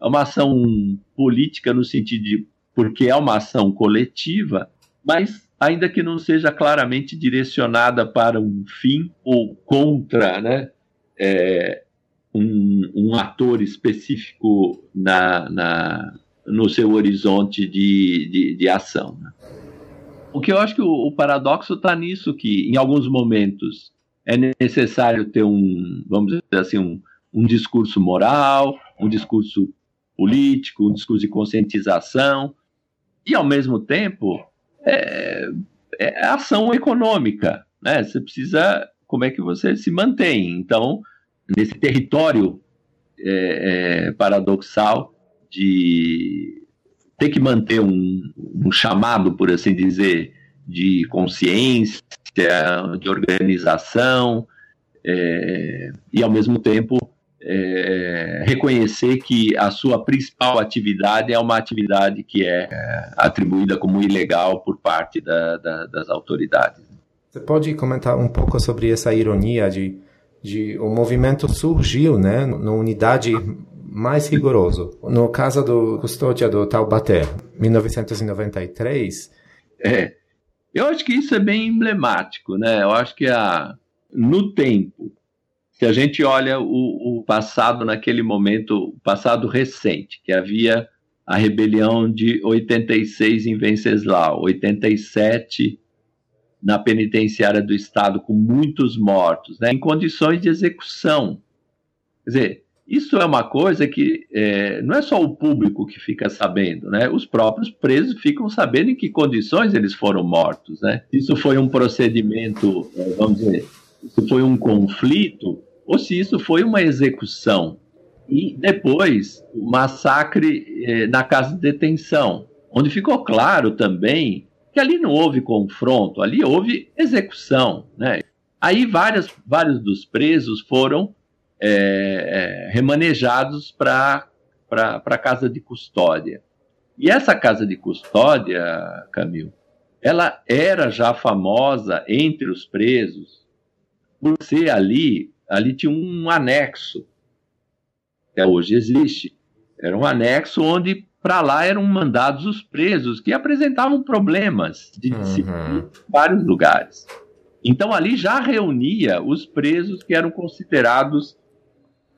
uma ação política no sentido de porque é uma ação coletiva, mas ainda que não seja claramente direcionada para um fim ou contra, né, é, um, um ator específico na, na no seu horizonte de, de, de ação. Né? O que eu acho que o, o paradoxo está nisso, que em alguns momentos é necessário ter um, vamos dizer assim, um, um discurso moral, um discurso político, um discurso de conscientização, e ao mesmo tempo é, é ação econômica, né? Você precisa, como é que você se mantém? Então, nesse território é, é, paradoxal de ter que manter um, um chamado, por assim dizer, de consciência, de organização, é, e ao mesmo tempo é, reconhecer que a sua principal atividade é uma atividade que é, é atribuída como ilegal por parte da, da, das autoridades. Você pode comentar um pouco sobre essa ironia de, de o movimento surgiu, né, numa unidade mais rigoroso. No caso do custódia do Taubaté, 1993. É, eu acho que isso é bem emblemático, né? Eu acho que a, no tempo, se a gente olha o, o passado naquele momento, o passado recente, que havia a rebelião de 86 em Venceslau, 87 na penitenciária do Estado, com muitos mortos, né, em condições de execução. Quer dizer, isso é uma coisa que é, não é só o público que fica sabendo, né? Os próprios presos ficam sabendo em que condições eles foram mortos, né? Isso foi um procedimento, é, vamos dizer, isso foi um conflito ou se isso foi uma execução. E depois, o massacre é, na casa de detenção, onde ficou claro também que ali não houve confronto, ali houve execução, né? Aí várias, vários dos presos foram é, é, remanejados para a casa de custódia. E essa casa de custódia, Camil, ela era já famosa entre os presos ser ali, ali tinha um anexo, que hoje existe, era um anexo onde para lá eram mandados os presos que apresentavam problemas de disciplina uhum. em vários lugares. Então ali já reunia os presos que eram considerados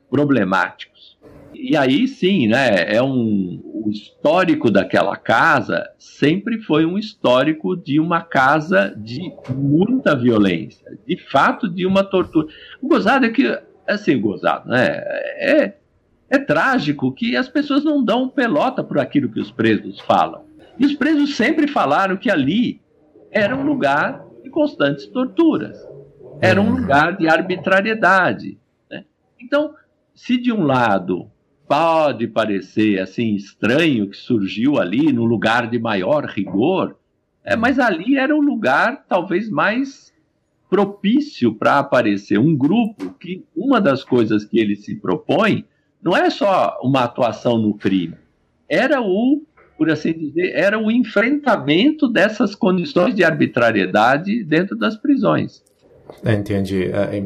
problemáticos. E aí sim, né, é um, o histórico daquela casa sempre foi um histórico de uma casa de muita violência, de fato de uma tortura. O gozado é que, assim, gozado, né, é, é trágico que as pessoas não dão pelota por aquilo que os presos falam. E os presos sempre falaram que ali era um lugar de constantes torturas, era um lugar de arbitrariedade. Né? Então, se de um lado pode parecer assim estranho que surgiu ali no lugar de maior rigor, é, mas ali era o lugar talvez mais propício para aparecer um grupo que uma das coisas que ele se propõe não é só uma atuação no crime, era o, por assim dizer, era o enfrentamento dessas condições de arbitrariedade dentro das prisões. Entendi. É, é,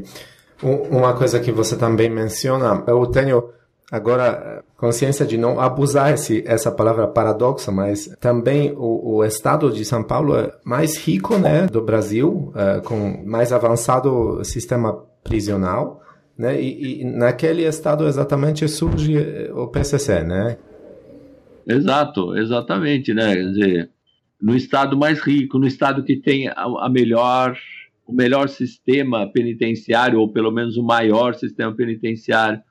uma coisa que você também menciona, eu tenho agora consciência de não abusar esse, essa palavra paradoxo, mas também o, o, estado de São Paulo é mais rico, né, do Brasil, uh, com mais avançado sistema prisional, né, e, e, naquele estado exatamente surge o PCC, né? Exato, exatamente, né, quer dizer, no estado mais rico, no estado que tem a, a melhor o melhor sistema penitenciário, ou pelo menos o maior sistema penitenciário,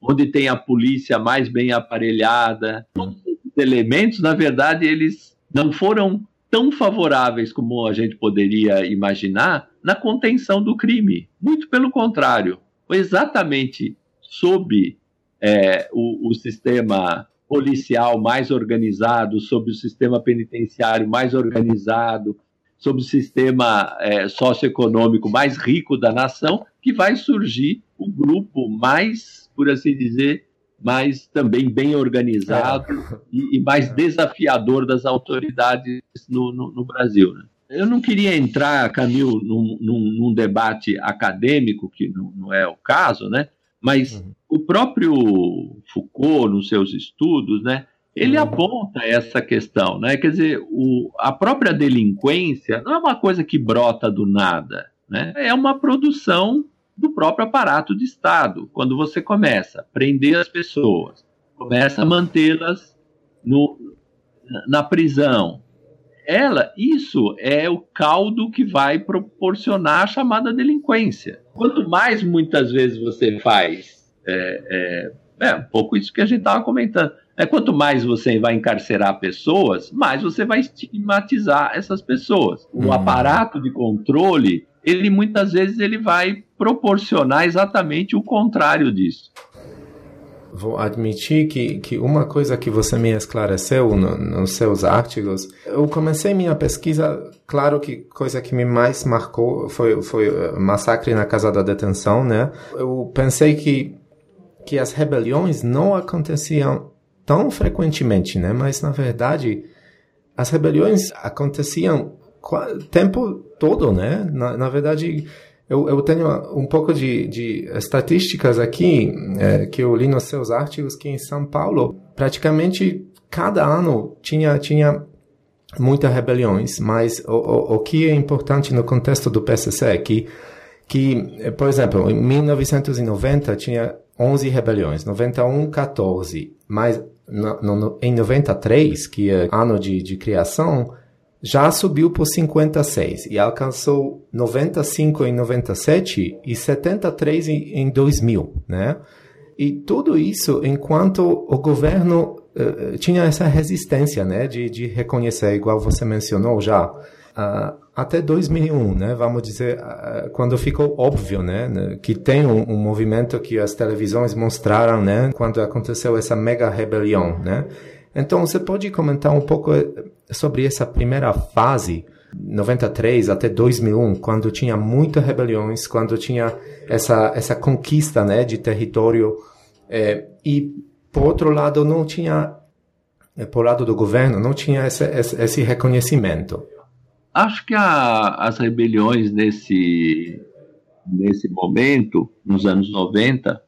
onde tem a polícia mais bem aparelhada. Esses elementos, na verdade, eles não foram tão favoráveis como a gente poderia imaginar na contenção do crime. Muito pelo contrário, foi exatamente sob é, o, o sistema policial mais organizado, sob o sistema penitenciário mais organizado, sob o sistema é, socioeconômico mais rico da nação, que vai surgir o grupo mais por assim dizer, mais também bem organizado é. e, e, mais desafiador das autoridades no, no, no Brasil. Né? Eu não queria entrar, Camil, num, num, num debate acadêmico, que não, não, é o caso, né? mas uhum. o próprio Foucault, nos seus estudos, né, ele uhum. aponta essa questão. Né? Quer dizer, o, a própria delinquência não é uma coisa que brota do nada, né? é uma produção do próprio aparato de Estado. Quando você começa a prender as pessoas, começa a mantê-las na prisão, ela, isso é o caldo que vai proporcionar a chamada delinquência. Quanto mais muitas vezes você faz, é, é, é um pouco isso que a gente estava comentando. É, quanto mais você vai encarcerar pessoas, mais você vai estigmatizar essas pessoas. O hum. aparato de controle ele muitas vezes ele vai proporcionar exatamente o contrário disso. Vou admitir que, que uma coisa que você me esclareceu no, nos seus artigos, eu comecei minha pesquisa, claro que coisa que me mais marcou foi, foi o massacre na casa da detenção, né? Eu pensei que, que as rebeliões não aconteciam tão frequentemente, né? Mas, na verdade, as rebeliões aconteciam o tempo todo, né? Na, na verdade, eu, eu, tenho um pouco de, de estatísticas aqui é, que eu li nos seus artigos que em São Paulo praticamente cada ano tinha tinha muitas rebeliões, mas o, o, o que é importante no contexto do PCC é que que, por exemplo, em 1990 tinha 11 rebeliões, 91 14, mas no, no, em 93, que é ano de, de criação, já subiu por 56 e alcançou 95 em 97 e 73 em 2000, né? E tudo isso enquanto o governo uh, tinha essa resistência, né, de, de reconhecer, igual você mencionou já, uh, até 2001, né, vamos dizer, uh, quando ficou óbvio, né, né, que tem um, um, movimento que as televisões mostraram, né, quando aconteceu essa mega rebelião, né. Então, você pode comentar um pouco sobre essa primeira fase, 93 até 2001, quando tinha muitas rebeliões, quando tinha essa, essa conquista né, de território, é, e, por outro lado, não tinha, é, por lado do governo, não tinha esse, esse, esse reconhecimento. Acho que a, as rebeliões nesse, nesse momento, nos anos 90,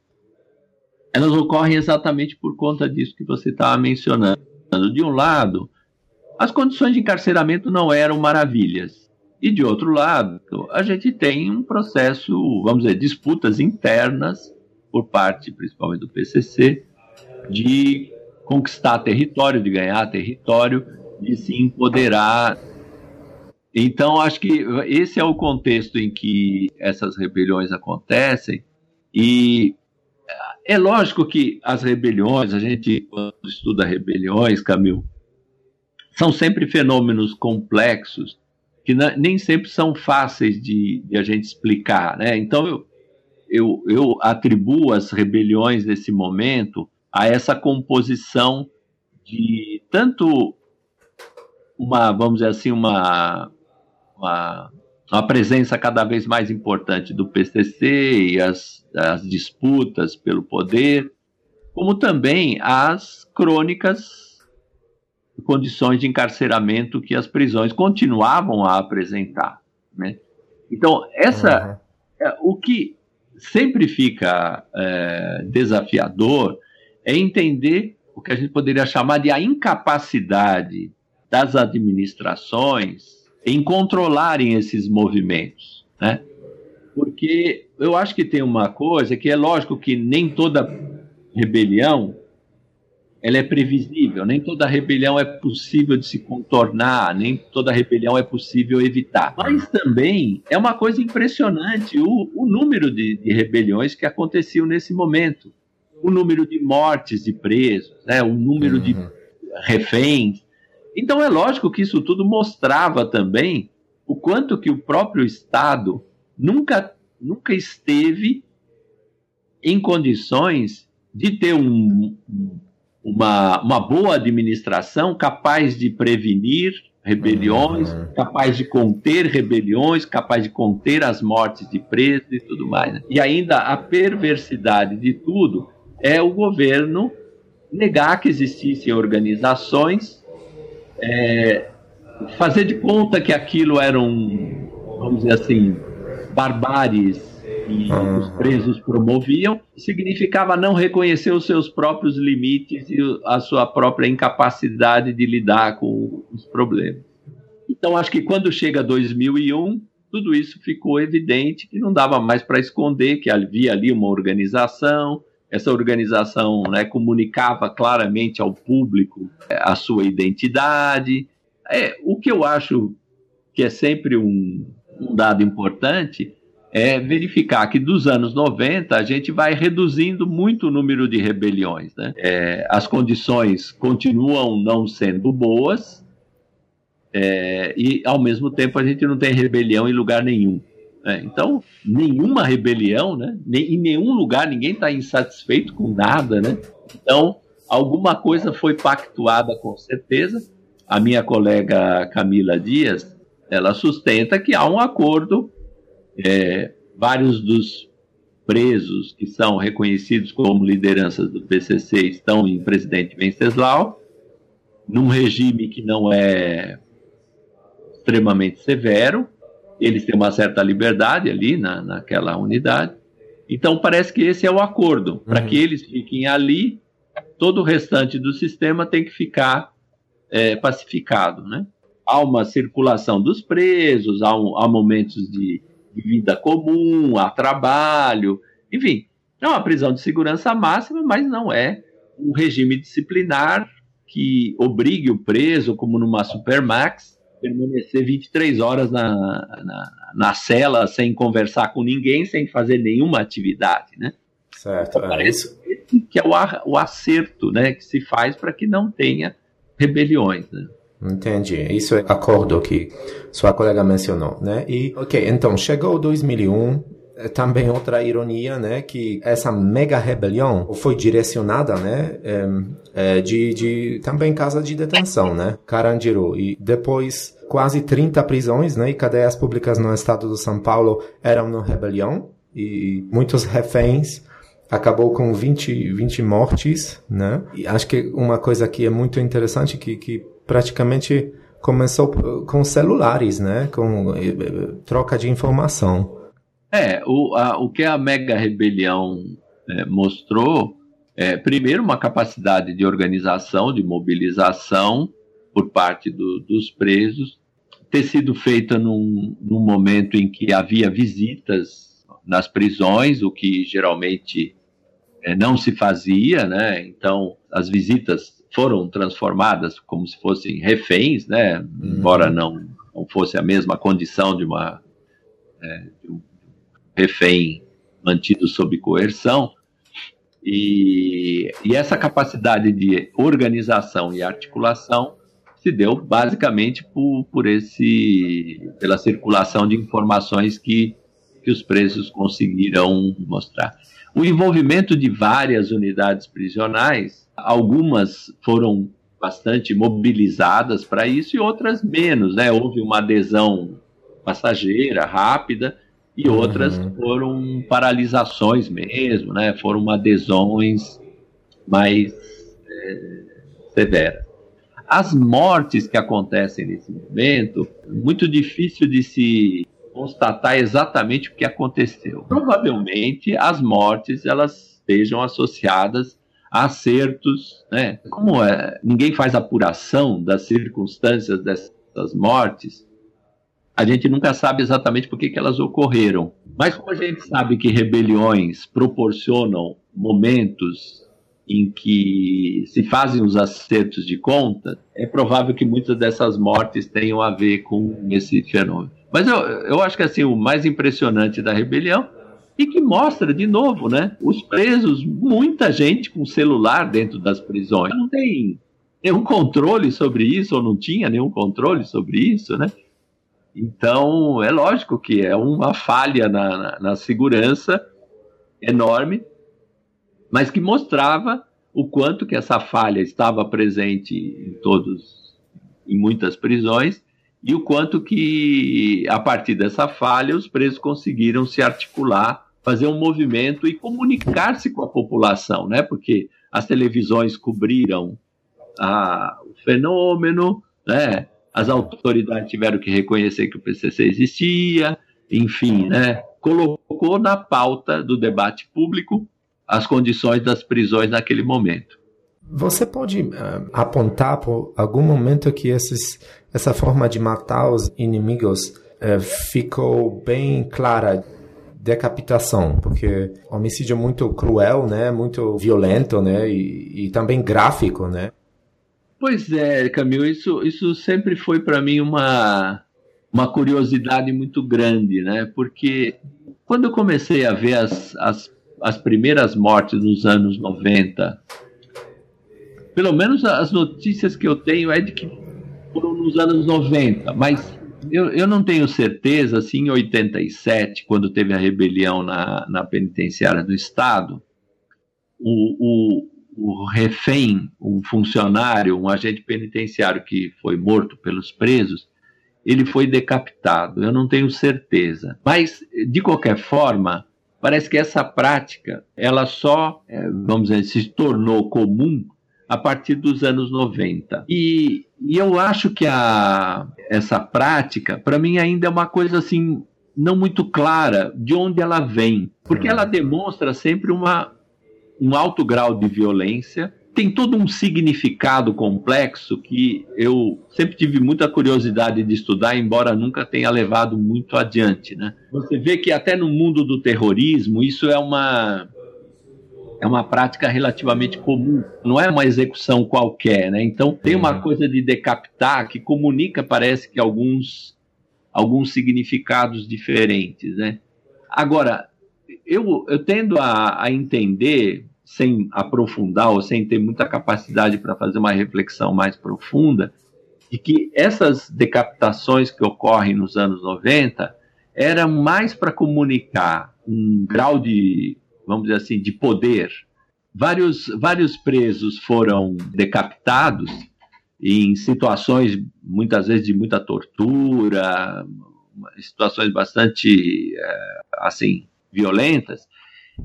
elas ocorrem exatamente por conta disso que você estava mencionando. De um lado, as condições de encarceramento não eram maravilhas. E de outro lado, a gente tem um processo, vamos dizer, disputas internas por parte, principalmente do PCC, de conquistar território, de ganhar território, de se empoderar. Então, acho que esse é o contexto em que essas rebeliões acontecem. E é lógico que as rebeliões, a gente, quando estuda rebeliões, Camil, são sempre fenômenos complexos que nem sempre são fáceis de, de a gente explicar, né? Então eu, eu, eu atribuo as rebeliões desse momento a essa composição de tanto uma, vamos dizer assim, uma, uma, uma presença cada vez mais importante do PCC e as, as disputas pelo poder, como também as crônicas condições de encarceramento que as prisões continuavam a apresentar. Né? Então, essa, uhum. é, o que sempre fica é, desafiador é entender o que a gente poderia chamar de a incapacidade das administrações em controlarem esses movimentos, né? Porque eu acho que tem uma coisa que é lógico que nem toda rebelião ela é previsível, nem toda rebelião é possível de se contornar, nem toda rebelião é possível evitar. Mas também é uma coisa impressionante o, o número de, de, rebeliões que aconteciam nesse momento, o número de mortes de presos, né, o número uhum. de reféns. Então é lógico que isso tudo mostrava também o quanto que o próprio Estado nunca, nunca esteve em condições de ter um, uma, uma boa administração capaz de prevenir rebeliões, uhum. capaz de conter rebeliões, capaz de conter as mortes de presos e tudo mais. Né? E ainda a perversidade de tudo é o governo negar que existissem organizações, é, fazer de conta que aquilo eram, vamos dizer assim, barbáries que uhum. os presos promoviam, significava não reconhecer os seus próprios limites e a sua própria incapacidade de lidar com os problemas. Então, acho que quando chega 2001, tudo isso ficou evidente que não dava mais para esconder que havia ali uma organização, essa organização né, comunicava claramente ao público é, a sua identidade. É, o que eu acho que é sempre um, um dado importante é verificar que dos anos 90 a gente vai reduzindo muito o número de rebeliões. Né? É, as condições continuam não sendo boas é, e, ao mesmo tempo, a gente não tem rebelião em lugar nenhum. Né? Então, nenhuma rebelião, né? em nenhum lugar ninguém está insatisfeito com nada. Né? Então, alguma coisa foi pactuada com certeza. A minha colega Camila Dias, ela sustenta que há um acordo é, vários dos presos que são reconhecidos como lideranças do PCC estão em presidente Venceslau, num regime que não é extremamente severo, eles têm uma certa liberdade ali na, naquela unidade. Então parece que esse é o acordo. Uhum. Para que eles fiquem ali, todo o restante do sistema tem que ficar é, pacificado. Né? Há uma circulação dos presos, há, um, há momentos de de vida comum, a trabalho, enfim, é uma prisão de segurança máxima, mas não é um regime disciplinar que obrigue o preso, como numa Supermax, permanecer 23 horas na, na, na cela sem conversar com ninguém, sem fazer nenhuma atividade, né? Certo. Então, parece é que é o, o acerto né, que se faz para que não tenha rebeliões. Né? Entendi. Isso é acordo que sua colega mencionou, né? E, ok, então, chegou 2001, é também outra ironia, né, que essa mega rebelião foi direcionada, né, é, de, de também casa de detenção, né, Carandiru, e depois quase 30 prisões, né, e cadeias públicas no estado do São Paulo eram no rebelião, e muitos reféns, acabou com 20, 20 mortes, né, e acho que uma coisa que é muito interessante, que, que praticamente começou com celulares, né? Com troca de informação. É, o, a, o que a mega rebelião é, mostrou é, primeiro, uma capacidade de organização, de mobilização por parte do, dos presos, ter sido feita num, num momento em que havia visitas nas prisões, o que geralmente é, não se fazia, né? Então, as visitas foram transformadas como se fossem reféns, né? Uhum. Embora não, não fosse a mesma condição de uma é, de um refém mantido sob coerção. E, e essa capacidade de organização e articulação se deu basicamente por, por esse pela circulação de informações que, que os presos conseguiram mostrar. o envolvimento de várias unidades prisionais, algumas foram bastante mobilizadas para isso e outras menos, né? Houve uma adesão passageira, rápida, e outras uhum. foram paralisações mesmo, né? Foram adesões mais é, severas. As mortes que acontecem nesse momento, muito difícil de se constatar exatamente o que aconteceu. Provavelmente as mortes elas estejam associadas acertos, né? Como é, ninguém faz apuração das circunstâncias dessas mortes, a gente nunca sabe exatamente por que, que elas ocorreram. Mas como a gente sabe que rebeliões proporcionam momentos em que se fazem os acertos de conta, é provável que muitas dessas mortes tenham a ver com esse fenômeno. Mas eu, eu acho que assim o mais impressionante da rebelião e que mostra de novo, né? Os presos, muita gente com celular dentro das prisões. Não tem nenhum controle sobre isso, ou não tinha nenhum controle sobre isso, né? Então, é lógico que é uma falha na, na, na segurança enorme, mas que mostrava o quanto que essa falha estava presente em todos, em muitas prisões, e o quanto que, a partir dessa falha, os presos conseguiram se articular, fazer um movimento e comunicar-se com a população, né? Porque as televisões cobriram a, o fenômeno, né? As autoridades tiveram que reconhecer que o PCC existia, enfim, né? Colocou na pauta do debate público as condições das prisões naquele momento. Você pode uh, apontar por algum momento que esses, essa forma de matar os inimigos uh, ficou bem clara? Decapitação, porque homicídio é muito cruel, né? Muito violento, né? E, e também gráfico, né? Pois é, Camilo, isso, isso sempre foi para mim uma, uma curiosidade muito grande, né? Porque quando eu comecei a ver as, as as primeiras mortes nos anos 90, pelo menos as notícias que eu tenho é de que foram nos anos 90, mas eu, eu não tenho certeza, assim, em 87, quando teve a rebelião na, na penitenciária do Estado, o, o, o refém, um funcionário, um agente penitenciário que foi morto pelos presos, ele foi decapitado. Eu não tenho certeza. Mas, de qualquer forma, Parece que essa prática, ela só, é, vamos dizer, se tornou comum a partir dos anos 90. E, e eu acho que a, essa prática, para mim, ainda é uma coisa assim, não muito clara de onde ela vem. Porque ela demonstra sempre uma, um alto grau de violência tem todo um significado complexo que eu sempre tive muita curiosidade de estudar, embora nunca tenha levado muito adiante. Né? Você vê que até no mundo do terrorismo isso é uma é uma prática relativamente comum, não é uma execução qualquer, né? Então tem uma coisa de decapitar que comunica, parece que alguns alguns significados diferentes, né? Agora eu, eu tendo a, a entender sem aprofundar ou sem ter muita capacidade para fazer uma reflexão mais profunda, de que essas decapitações que ocorrem nos anos 90 eram mais para comunicar um grau de, vamos dizer assim, de poder. Vários, vários presos foram decapitados em situações, muitas vezes, de muita tortura, situações bastante, é, assim, violentas,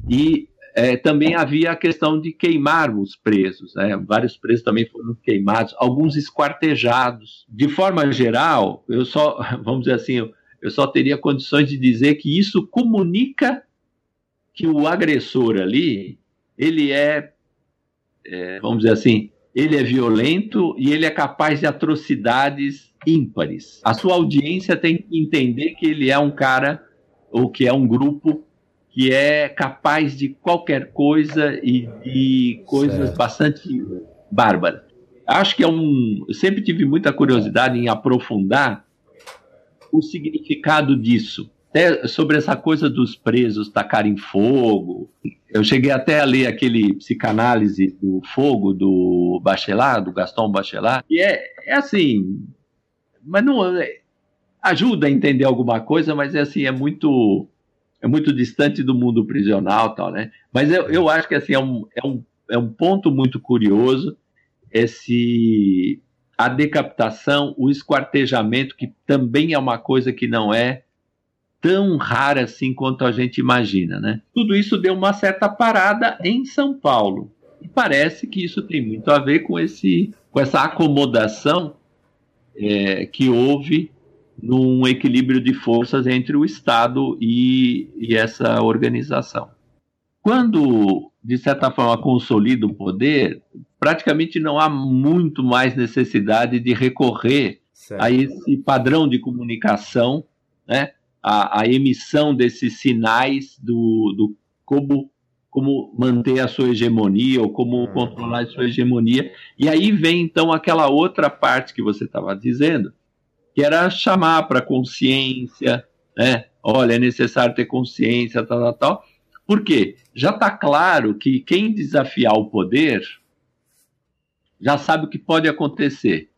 e é, também havia a questão de queimar os presos. Né? Vários presos também foram queimados, alguns esquartejados. De forma geral, eu só, vamos dizer assim, eu só teria condições de dizer que isso comunica que o agressor ali, ele é, é vamos dizer assim, ele é violento e ele é capaz de atrocidades ímpares. A sua audiência tem que entender que ele é um cara ou que é um grupo que é capaz de qualquer coisa e de coisas certo. bastante bárbaras. Acho que é um. Eu sempre tive muita curiosidade em aprofundar o significado disso. Até sobre essa coisa dos presos tacarem fogo. Eu cheguei até a ler aquele psicanálise do fogo do Bachelard, do Gaston Bachelard, e é, é assim. Mas não. É, ajuda a entender alguma coisa, mas é assim, é muito é muito distante do mundo prisional tal, né? Mas eu, eu acho que assim é um, é, um, é um ponto muito curioso esse a decapitação, o esquartejamento, que também é uma coisa que não é tão rara assim quanto a gente imagina, né? Tudo isso deu uma certa parada em São Paulo. E parece que isso tem muito a ver com, esse, com essa acomodação é, que houve num equilíbrio de forças entre o Estado e, e essa organização. Quando, de certa forma, consolida o poder, praticamente não há muito mais necessidade de recorrer certo. a esse padrão de comunicação, né? A, a emissão desses sinais do, do como, como manter a sua hegemonia ou como uhum. controlar a sua hegemonia. E aí vem então aquela outra parte que você estava dizendo, que era chamar para consciência, né? Olha, é necessário ter consciência, tal, tal, tal. Por quê? Já está claro que quem desafiar o poder já sabe o que pode acontecer.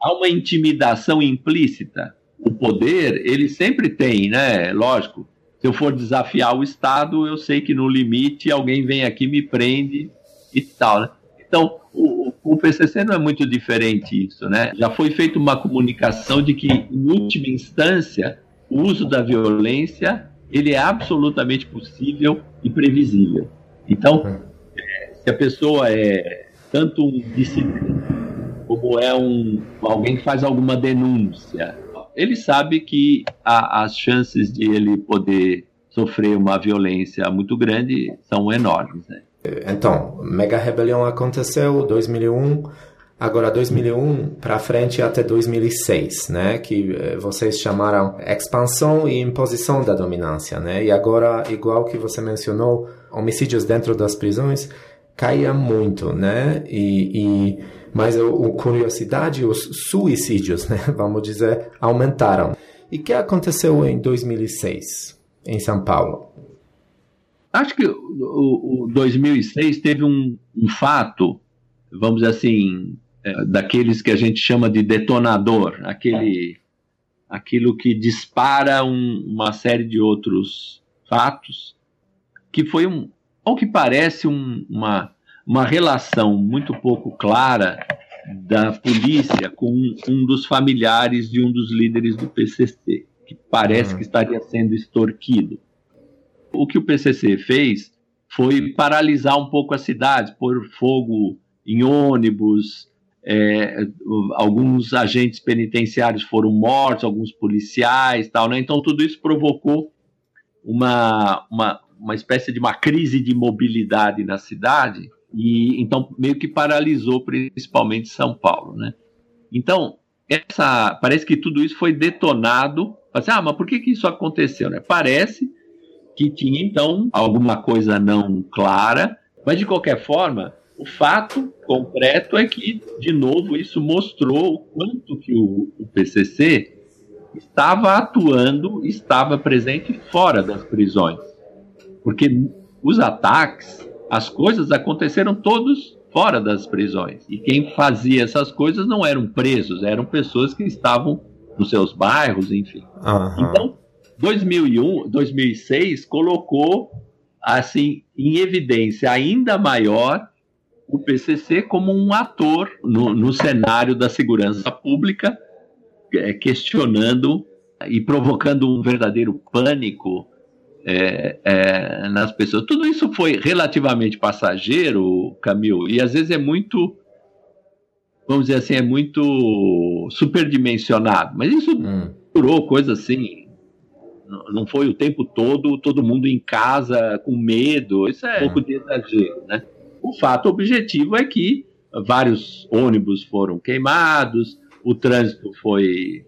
Há uma intimidação implícita. O poder, ele sempre tem, né? Lógico. Se eu for desafiar o Estado, eu sei que no limite alguém vem aqui me prende e tal. Né? Então, o, o PCC não é muito diferente isso, né? Já foi feita uma comunicação de que, em última instância, o uso da violência ele é absolutamente possível e previsível. Então, é, se a pessoa é tanto um dissidente como é um alguém que faz alguma denúncia, ele sabe que a, as chances de ele poder sofrer uma violência muito grande são enormes, né? Então, Mega Rebelião aconteceu 2001, agora 2001 para frente até 2006, né? Que eh, vocês chamaram expansão e imposição da dominância, né? E agora, igual que você mencionou, homicídios dentro das prisões caía muito, né? E, e mas o curiosidade, os suicídios, né? Vamos dizer, aumentaram. E o que aconteceu em 2006 em São Paulo? Acho que o, o 2006 teve um, um, fato, vamos dizer assim, é, daqueles que a gente chama de detonador, aquele, aquilo que dispara um, uma série de outros fatos, que foi um, ao que parece um, uma, uma relação muito pouco clara da polícia com um, dos familiares de um dos líderes do PCC, que parece uhum. que estaria sendo extorquido. O que o PCC fez foi paralisar um pouco a cidade, pôr fogo em ônibus, é, alguns agentes penitenciários foram mortos, alguns policiais, tal, né? Então tudo isso provocou uma, uma, uma espécie de uma crise de mobilidade na cidade e então meio que paralisou principalmente São Paulo, né? Então essa parece que tudo isso foi detonado. Assim, ah, mas por que, que isso aconteceu, né? Parece que tinha então alguma coisa não clara, mas de qualquer forma, o fato concreto é que, de novo, isso mostrou o quanto que o, o PCC estava atuando, estava presente fora das prisões. Porque os ataques, as coisas aconteceram todos fora das prisões. E quem fazia essas coisas não eram presos, eram pessoas que estavam nos seus bairros, enfim. Uhum. Então, 2001, 2006 colocou assim em evidência ainda maior o PCC como um ator no, no cenário da segurança pública, é, questionando e provocando um verdadeiro pânico é, é, nas pessoas. Tudo isso foi relativamente passageiro, Camil, e às vezes é muito, vamos dizer assim, é muito superdimensionado. Mas isso hum. durou coisa assim não foi o tempo todo todo mundo em casa com medo, isso é um pouco de exagero, né? O fato objetivo é que vários ônibus foram queimados, o trânsito foi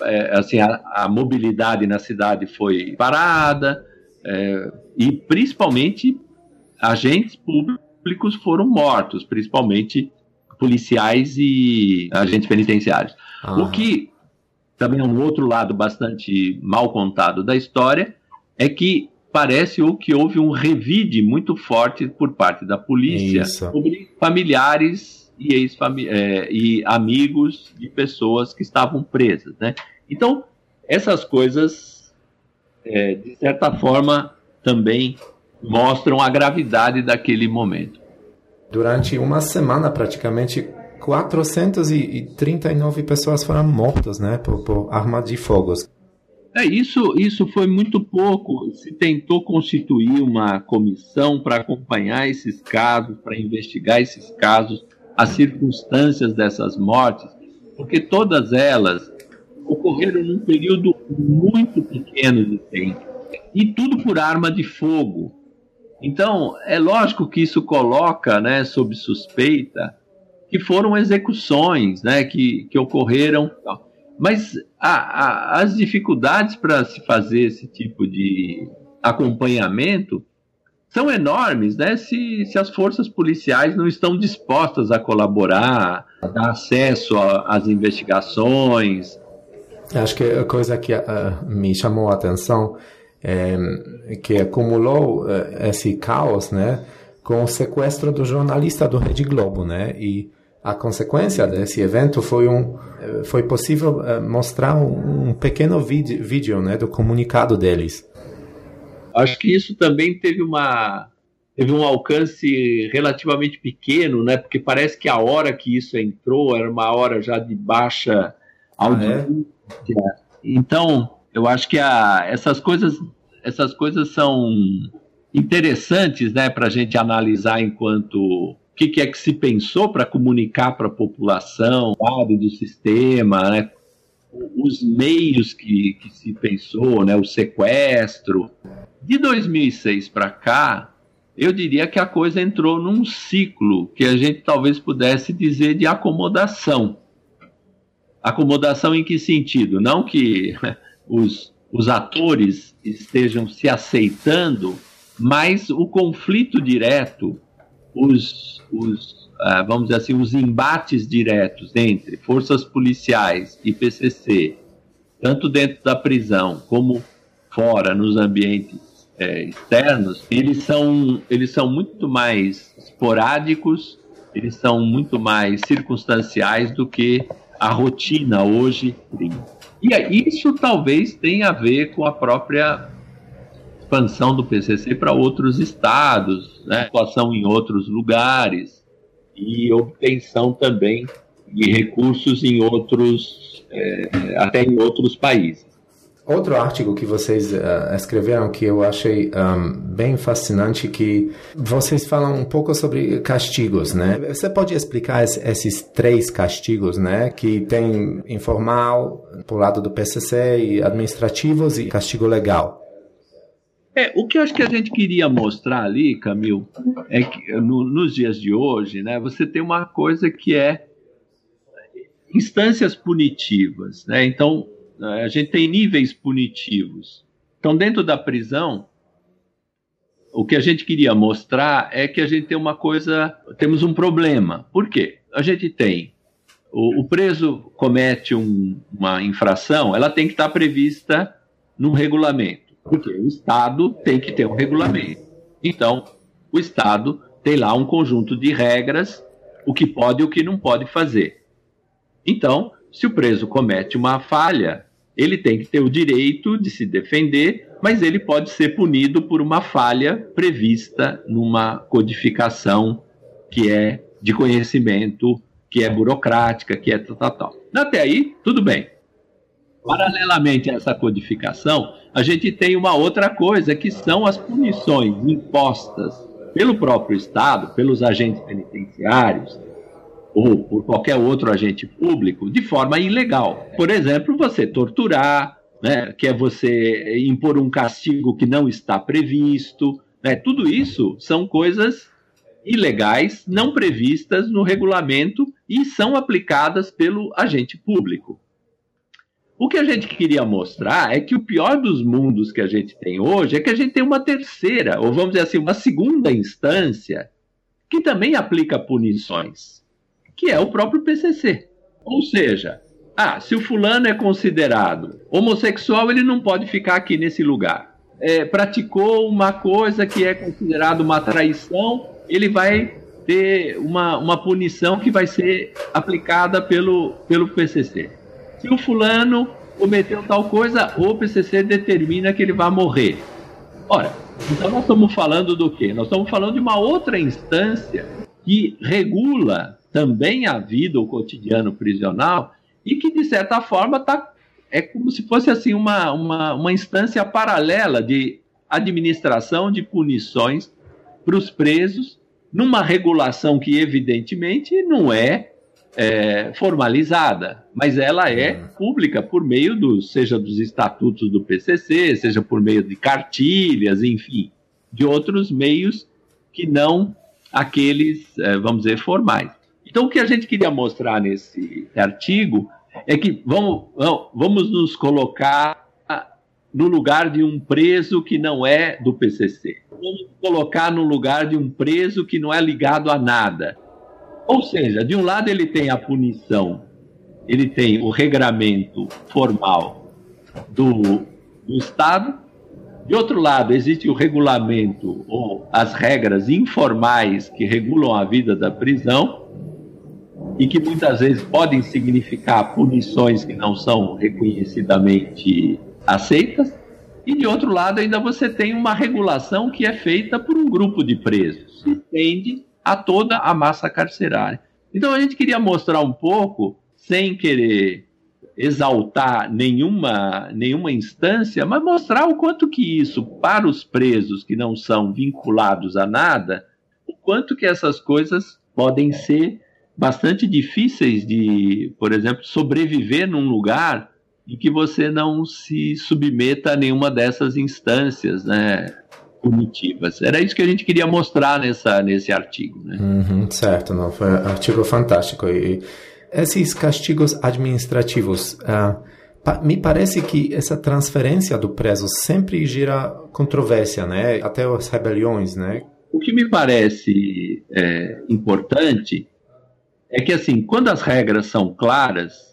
é, assim a, a, mobilidade na cidade foi parada é, e principalmente agentes públicos foram mortos, principalmente policiais e agentes penitenciários. Ah. O que também é um outro lado bastante mal contado da história, é que parece ou que houve um revide muito forte por parte da polícia Isso. sobre familiares e, ex é, e amigos de pessoas que estavam presas, né? Então, essas coisas é, de certa forma, também mostram a gravidade daquele momento. Durante uma semana, praticamente, 439 pessoas foram mortas né, por, por arma de fogo. É, isso, isso foi muito pouco. Se tentou constituir uma comissão para acompanhar esses casos, para investigar esses casos, as circunstâncias dessas mortes, porque todas elas ocorreram num período muito pequeno de tempo. E tudo por arma de fogo. Então, é lógico que isso coloca né, sob suspeita que foram execuções né, que, que ocorreram. Mas a, a, as dificuldades para se fazer esse tipo de acompanhamento são enormes, né? Se, se as forças policiais não estão dispostas a colaborar, a dar acesso às investigações. Acho que a coisa que uh, me chamou a atenção é que acumulou uh, esse caos, né, com o sequestro do jornalista do Rede Globo, né? E a consequência desse evento foi um foi possível uh, mostrar um, um pequeno vídeo, vídeo né do comunicado deles acho que isso também teve uma teve um alcance relativamente pequeno né porque parece que a hora que isso entrou era uma hora já de baixa audiência ah, é? Então eu acho que a, essas coisas essas coisas são interessantes né para a gente analisar enquanto o que, que, é que se pensou para comunicar para a população, lado do sistema, né? os meios que, que se pensou, né? o sequestro. De 2006 para cá, eu diria que a coisa entrou num ciclo que a gente talvez pudesse dizer de acomodação. Acomodação em que sentido? Não que os, os atores estejam se aceitando, mas o conflito direto os, os uh, vamos dizer assim, os embates diretos entre forças policiais e PCC, tanto dentro da prisão como fora, nos ambientes é, externos, eles são, eles são muito mais esporádicos, eles são muito mais circunstanciais do que a rotina hoje. E isso talvez tenha a ver com a própria expansão do PCC para outros estados, né, atuação em outros lugares e obtenção também de recursos em outros, é, até em outros países. Outro artigo que vocês uh, escreveram que eu achei um, bem fascinante que vocês falam um pouco sobre castigos, né? Você pode explicar esses três castigos, né? Que tem informal, por lado do PCC e administrativos e castigo legal. É, o que eu acho que a gente queria mostrar ali, Camil, é que no, nos dias de hoje, né, você tem uma coisa que é instâncias punitivas, né? Então, a gente tem níveis punitivos. Então, dentro da prisão, o que a gente queria mostrar é que a gente tem uma coisa, temos um problema. Por quê? A gente tem o, o preso comete um, uma infração, ela tem que estar prevista num regulamento. Porque o Estado tem que ter um regulamento. Então, o Estado tem lá um conjunto de regras, o que pode e o que não pode fazer. Então, se o preso comete uma falha, ele tem que ter o direito de se defender, mas ele pode ser punido por uma falha prevista numa codificação que é de conhecimento, que é burocrática, que é tal, tal. Até aí, tudo bem. Paralelamente a essa codificação, a gente tem uma outra coisa, que são as punições impostas pelo próprio Estado, pelos agentes penitenciários, ou por qualquer outro agente público, de forma ilegal. Por exemplo, você torturar, né, que é você impor um castigo que não está previsto. Né, tudo isso são coisas ilegais, não previstas no regulamento e são aplicadas pelo agente público. O que a gente queria mostrar é que o pior dos mundos que a gente tem hoje é que a gente tem uma terceira, ou vamos dizer assim, uma segunda instância que também aplica punições, que é o próprio PCC. Ou seja, ah, se o fulano é considerado homossexual, ele não pode ficar aqui nesse lugar. É, praticou uma coisa que é considerado uma traição, ele vai ter uma, uma punição que vai ser aplicada pelo, pelo PCC. Se o fulano cometeu tal coisa, o PCC determina que ele vai morrer. Ora, então nós estamos falando do quê? Nós estamos falando de uma outra instância que regula também a vida, o cotidiano prisional, e que, de certa forma, tá, é como se fosse assim uma, uma, uma instância paralela de administração de punições para os presos, numa regulação que, evidentemente, não é, é, formalizada, mas ela é uhum. pública por meio dos, seja dos estatutos do PCC, seja por meio de cartilhas, enfim, de outros meios que não aqueles, é, vamos dizer, formais. Então, o que a gente queria mostrar nesse artigo é que vamos, vamos nos colocar no lugar de um preso que não é do PCC. Vamos colocar no lugar de um preso que não é ligado a nada. Ou seja, de um lado ele tem a punição, ele tem o regramento formal do, do Estado, de outro lado existe o regulamento ou as regras informais que regulam a vida da prisão, e que muitas vezes podem significar punições que não são reconhecidamente aceitas. E de outro lado, ainda você tem uma regulação que é feita por um grupo de presos, se estende a toda a massa carcerária. Então a gente queria mostrar um pouco, sem querer exaltar nenhuma, nenhuma instância, mas mostrar o quanto que isso, para os presos que não são vinculados a nada, o quanto que essas coisas podem ser bastante difíceis de, por exemplo, sobreviver num lugar em que você não se submeta a nenhuma dessas instâncias, né? punitivas. Era isso que a gente queria mostrar nessa, nesse artigo. Né? Uhum, certo, não, foi um artigo fantástico. E esses castigos administrativos, uh, pa me parece que essa transferência do preso sempre gira controvérsia, né? até as rebeliões. Né? O que me parece é, importante é que, assim, quando as regras são claras,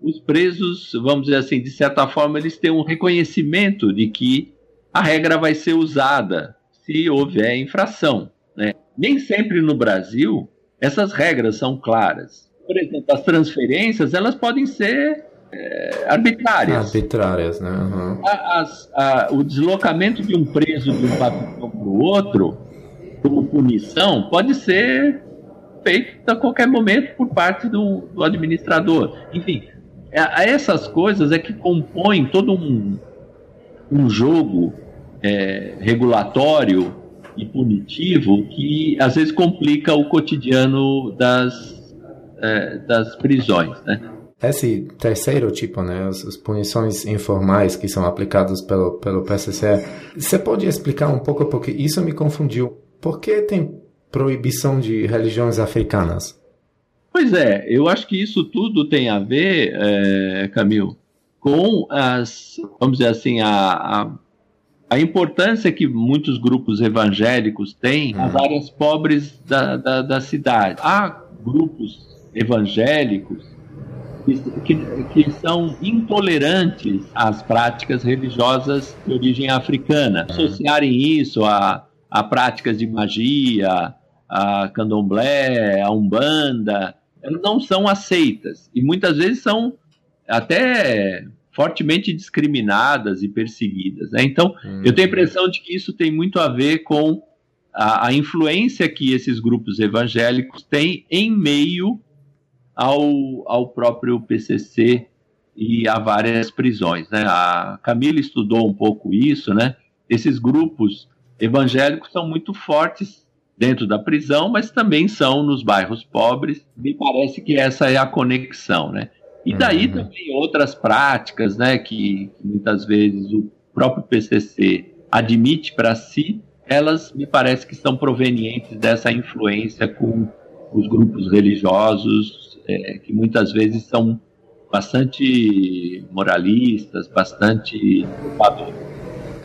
os presos, vamos dizer assim, de certa forma, eles têm um reconhecimento de que a regra vai ser usada se houver infração. Né? Nem sempre no Brasil essas regras são claras. Por exemplo, as transferências elas podem ser é, arbitrárias. Arbitrárias, né? Uhum. As, a, o deslocamento de um preso de um pavilhão para o outro, como punição, pode ser feito a qualquer momento por parte do, do administrador. Enfim, a essas coisas é que compõem todo um, um jogo é, regulatório e punitivo que às vezes complica o cotidiano das, é, das prisões, né? Esse terceiro tipo, né, as, as, punições informais que são aplicadas pelo, pelo PCC, você pode explicar um pouco, porque isso me confundiu. Por que tem proibição de religiões africanas? Pois é, eu acho que isso tudo tem a ver, é, Camil, com as, vamos dizer assim, a, a, a, importância que muitos grupos evangélicos têm nas uhum. áreas pobres da, da, da cidade. Há grupos evangélicos que, que, que, são intolerantes às práticas religiosas de origem africana. Uhum. Associarem isso a a práticas de magia, a candomblé, a umbanda, não são aceitas e muitas vezes são até fortemente discriminadas e perseguidas. Né? Então, hum. eu tenho a impressão de que isso tem muito a ver com a, a, influência que esses grupos evangélicos têm em meio ao, ao próprio PCC e a várias prisões. Né? A Camila estudou um pouco isso, né? Esses grupos evangélicos são muito fortes dentro da prisão, mas também são nos bairros pobres. Me parece que essa é a conexão, né? E daí uhum. também outras práticas, né, que, muitas vezes o próprio PCC admite para si, elas me parece que são provenientes dessa influência com os grupos religiosos, é, que muitas vezes são bastante moralistas, bastante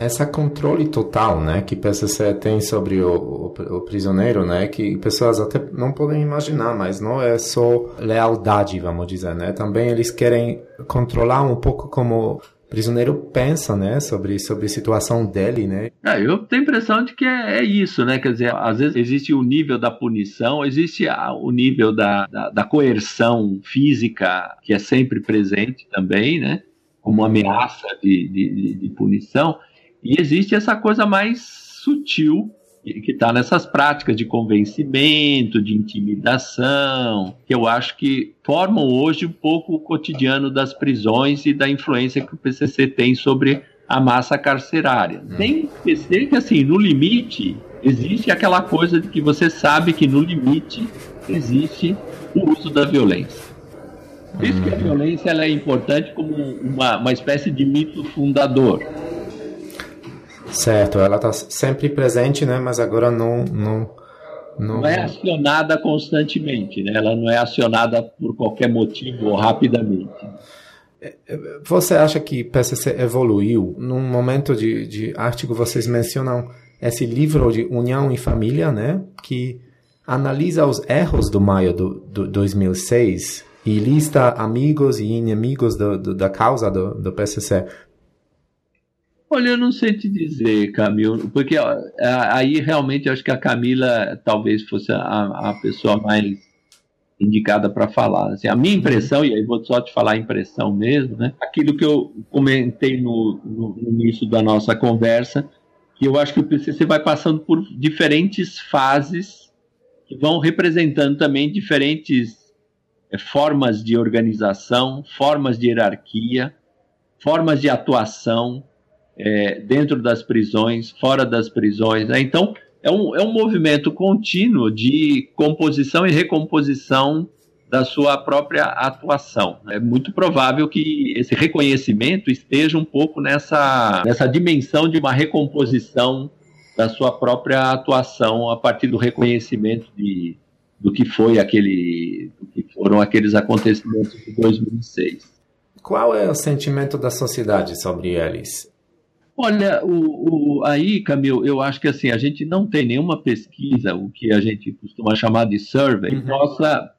essa controle total, né, que PCC tem sobre o, o, o, prisioneiro, né, que pessoas até não podem imaginar, mas não é só lealdade, vamos dizer, né, também eles querem controlar um pouco como o prisioneiro pensa, né, sobre, sobre a situação dele, né. É, eu tenho a impressão de que é, é, isso, né, quer dizer, às vezes existe o nível da punição, existe o nível da, da, da coerção física, que é sempre presente também, né, como ameaça de, de, de punição, e existe essa coisa mais sutil que está nessas práticas de convencimento, de intimidação, que eu acho que formam hoje um pouco o cotidiano das prisões e da influência que o PCC tem sobre a massa carcerária. Hum. Tem que esquecer que, assim, no limite, existe aquela coisa de que você sabe que no limite existe o uso da violência. Por isso que a hum. violência ela é importante como uma, uma espécie de mito fundador. Certo, ela está sempre presente, né? Mas agora não, não, não, não. é acionada constantemente, né? Ela não é acionada por qualquer motivo ou rapidamente. É, é, você acha que PCC evoluiu? Num momento de, de artigo, vocês mencionam esse livro de União e Família, né? Que analisa os erros do maio do, do 2006 e lista amigos e inimigos do, do, da causa do, do PCC. Olha, eu não sei te dizer, Camilo, porque aí realmente eu acho que a Camila talvez fosse a, a pessoa mais indicada para falar. Assim, a minha impressão, e aí vou só te falar a impressão mesmo, né? Aquilo que eu comentei no, no, no início da nossa conversa, que eu acho que o PCC vai passando por diferentes fases que vão representando também diferentes é, formas de organização, formas de hierarquia, formas de atuação, é, dentro das prisões, fora das prisões. Né? Então, é um, é um movimento contínuo de composição e recomposição da sua própria atuação. É muito provável que esse reconhecimento esteja um pouco nessa, nessa dimensão de uma recomposição da sua própria atuação a partir do reconhecimento de, do que foi aquele, do que foram aqueles acontecimentos de 2006. Qual é o sentimento da sociedade sobre eles? Olha, o, o, aí, Camil, eu acho que assim, a gente não tem nenhuma pesquisa, o que a gente costuma chamar de survey, uhum. possa,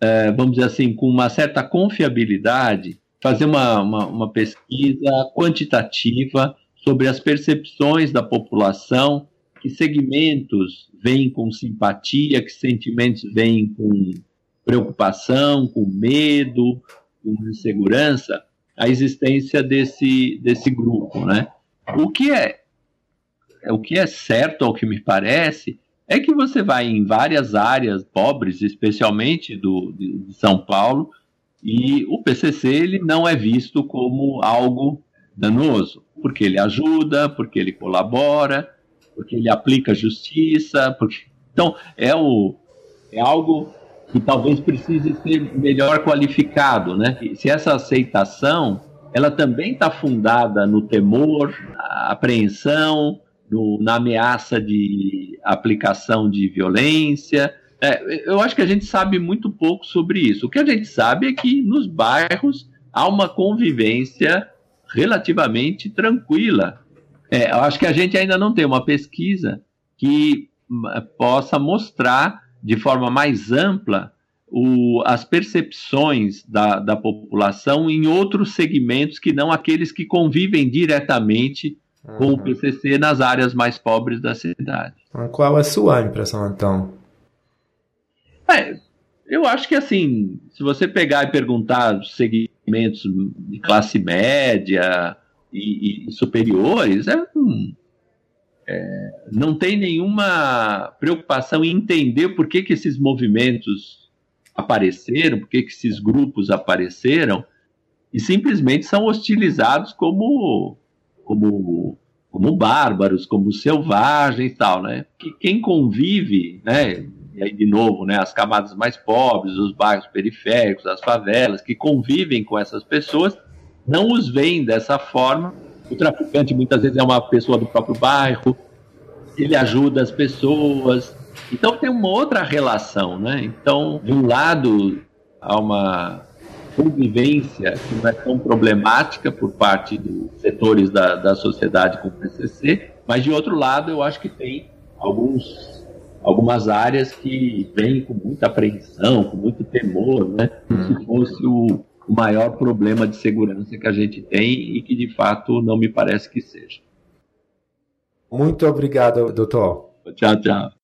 é, vamos dizer assim, com uma certa confiabilidade, fazer uma, uma, uma pesquisa quantitativa sobre as percepções da população, que segmentos vêm com simpatia, que sentimentos vêm com preocupação, com medo, com insegurança, a existência desse, desse grupo, né? O que é, o que é certo, ao que me parece, é que você vai em várias áreas pobres, especialmente do, de, de São Paulo, e o PCC ele não é visto como algo danoso, porque ele ajuda, porque ele colabora, porque ele aplica justiça, porque então é o é algo que talvez precise ser melhor qualificado, né? Se essa aceitação ela também está fundada no temor, na apreensão, no, na ameaça de aplicação de violência. É, eu acho que a gente sabe muito pouco sobre isso. O que a gente sabe é que nos bairros há uma convivência relativamente tranquila. É, eu acho que a gente ainda não tem uma pesquisa que possa mostrar de forma mais ampla o, as percepções da, da população em outros segmentos que não aqueles que convivem diretamente uhum. com o PCC nas áreas mais pobres da cidade. Qual é a sua impressão, então? É, eu acho que, assim, se você pegar e perguntar segmentos de classe média e, e superiores, é, hum, é, não tem nenhuma preocupação em entender por que, que esses movimentos apareceram, por que esses grupos apareceram, e simplesmente são hostilizados como, como, como bárbaros, como selvagens e tal, né? Que quem convive, né? E aí, de novo, né, as camadas mais pobres, os bairros periféricos, as favelas, que convivem com essas pessoas, não os veem dessa forma. O traficante muitas vezes é uma pessoa do próprio bairro, ele ajuda as pessoas, então tem uma outra relação, né? Então, de um lado, há uma convivência que não é tão problemática por parte dos setores da, da sociedade com o PCC, mas de outro lado, eu acho que tem alguns, algumas áreas que vêm com muita apreensão, com muito temor, né? Como se hum. fosse o, o maior problema de segurança que a gente tem e que de fato não me parece que seja. Muito obrigado, doutor. Tchau, tchau.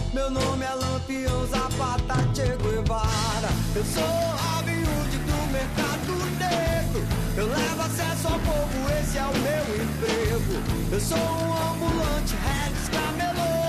Meu nome é Lampião Zapata Che Guevara. Eu sou a viúde do mercado negro. Eu levo acesso ao povo, esse é o meu emprego. Eu sou um ambulante, Regis Camelô.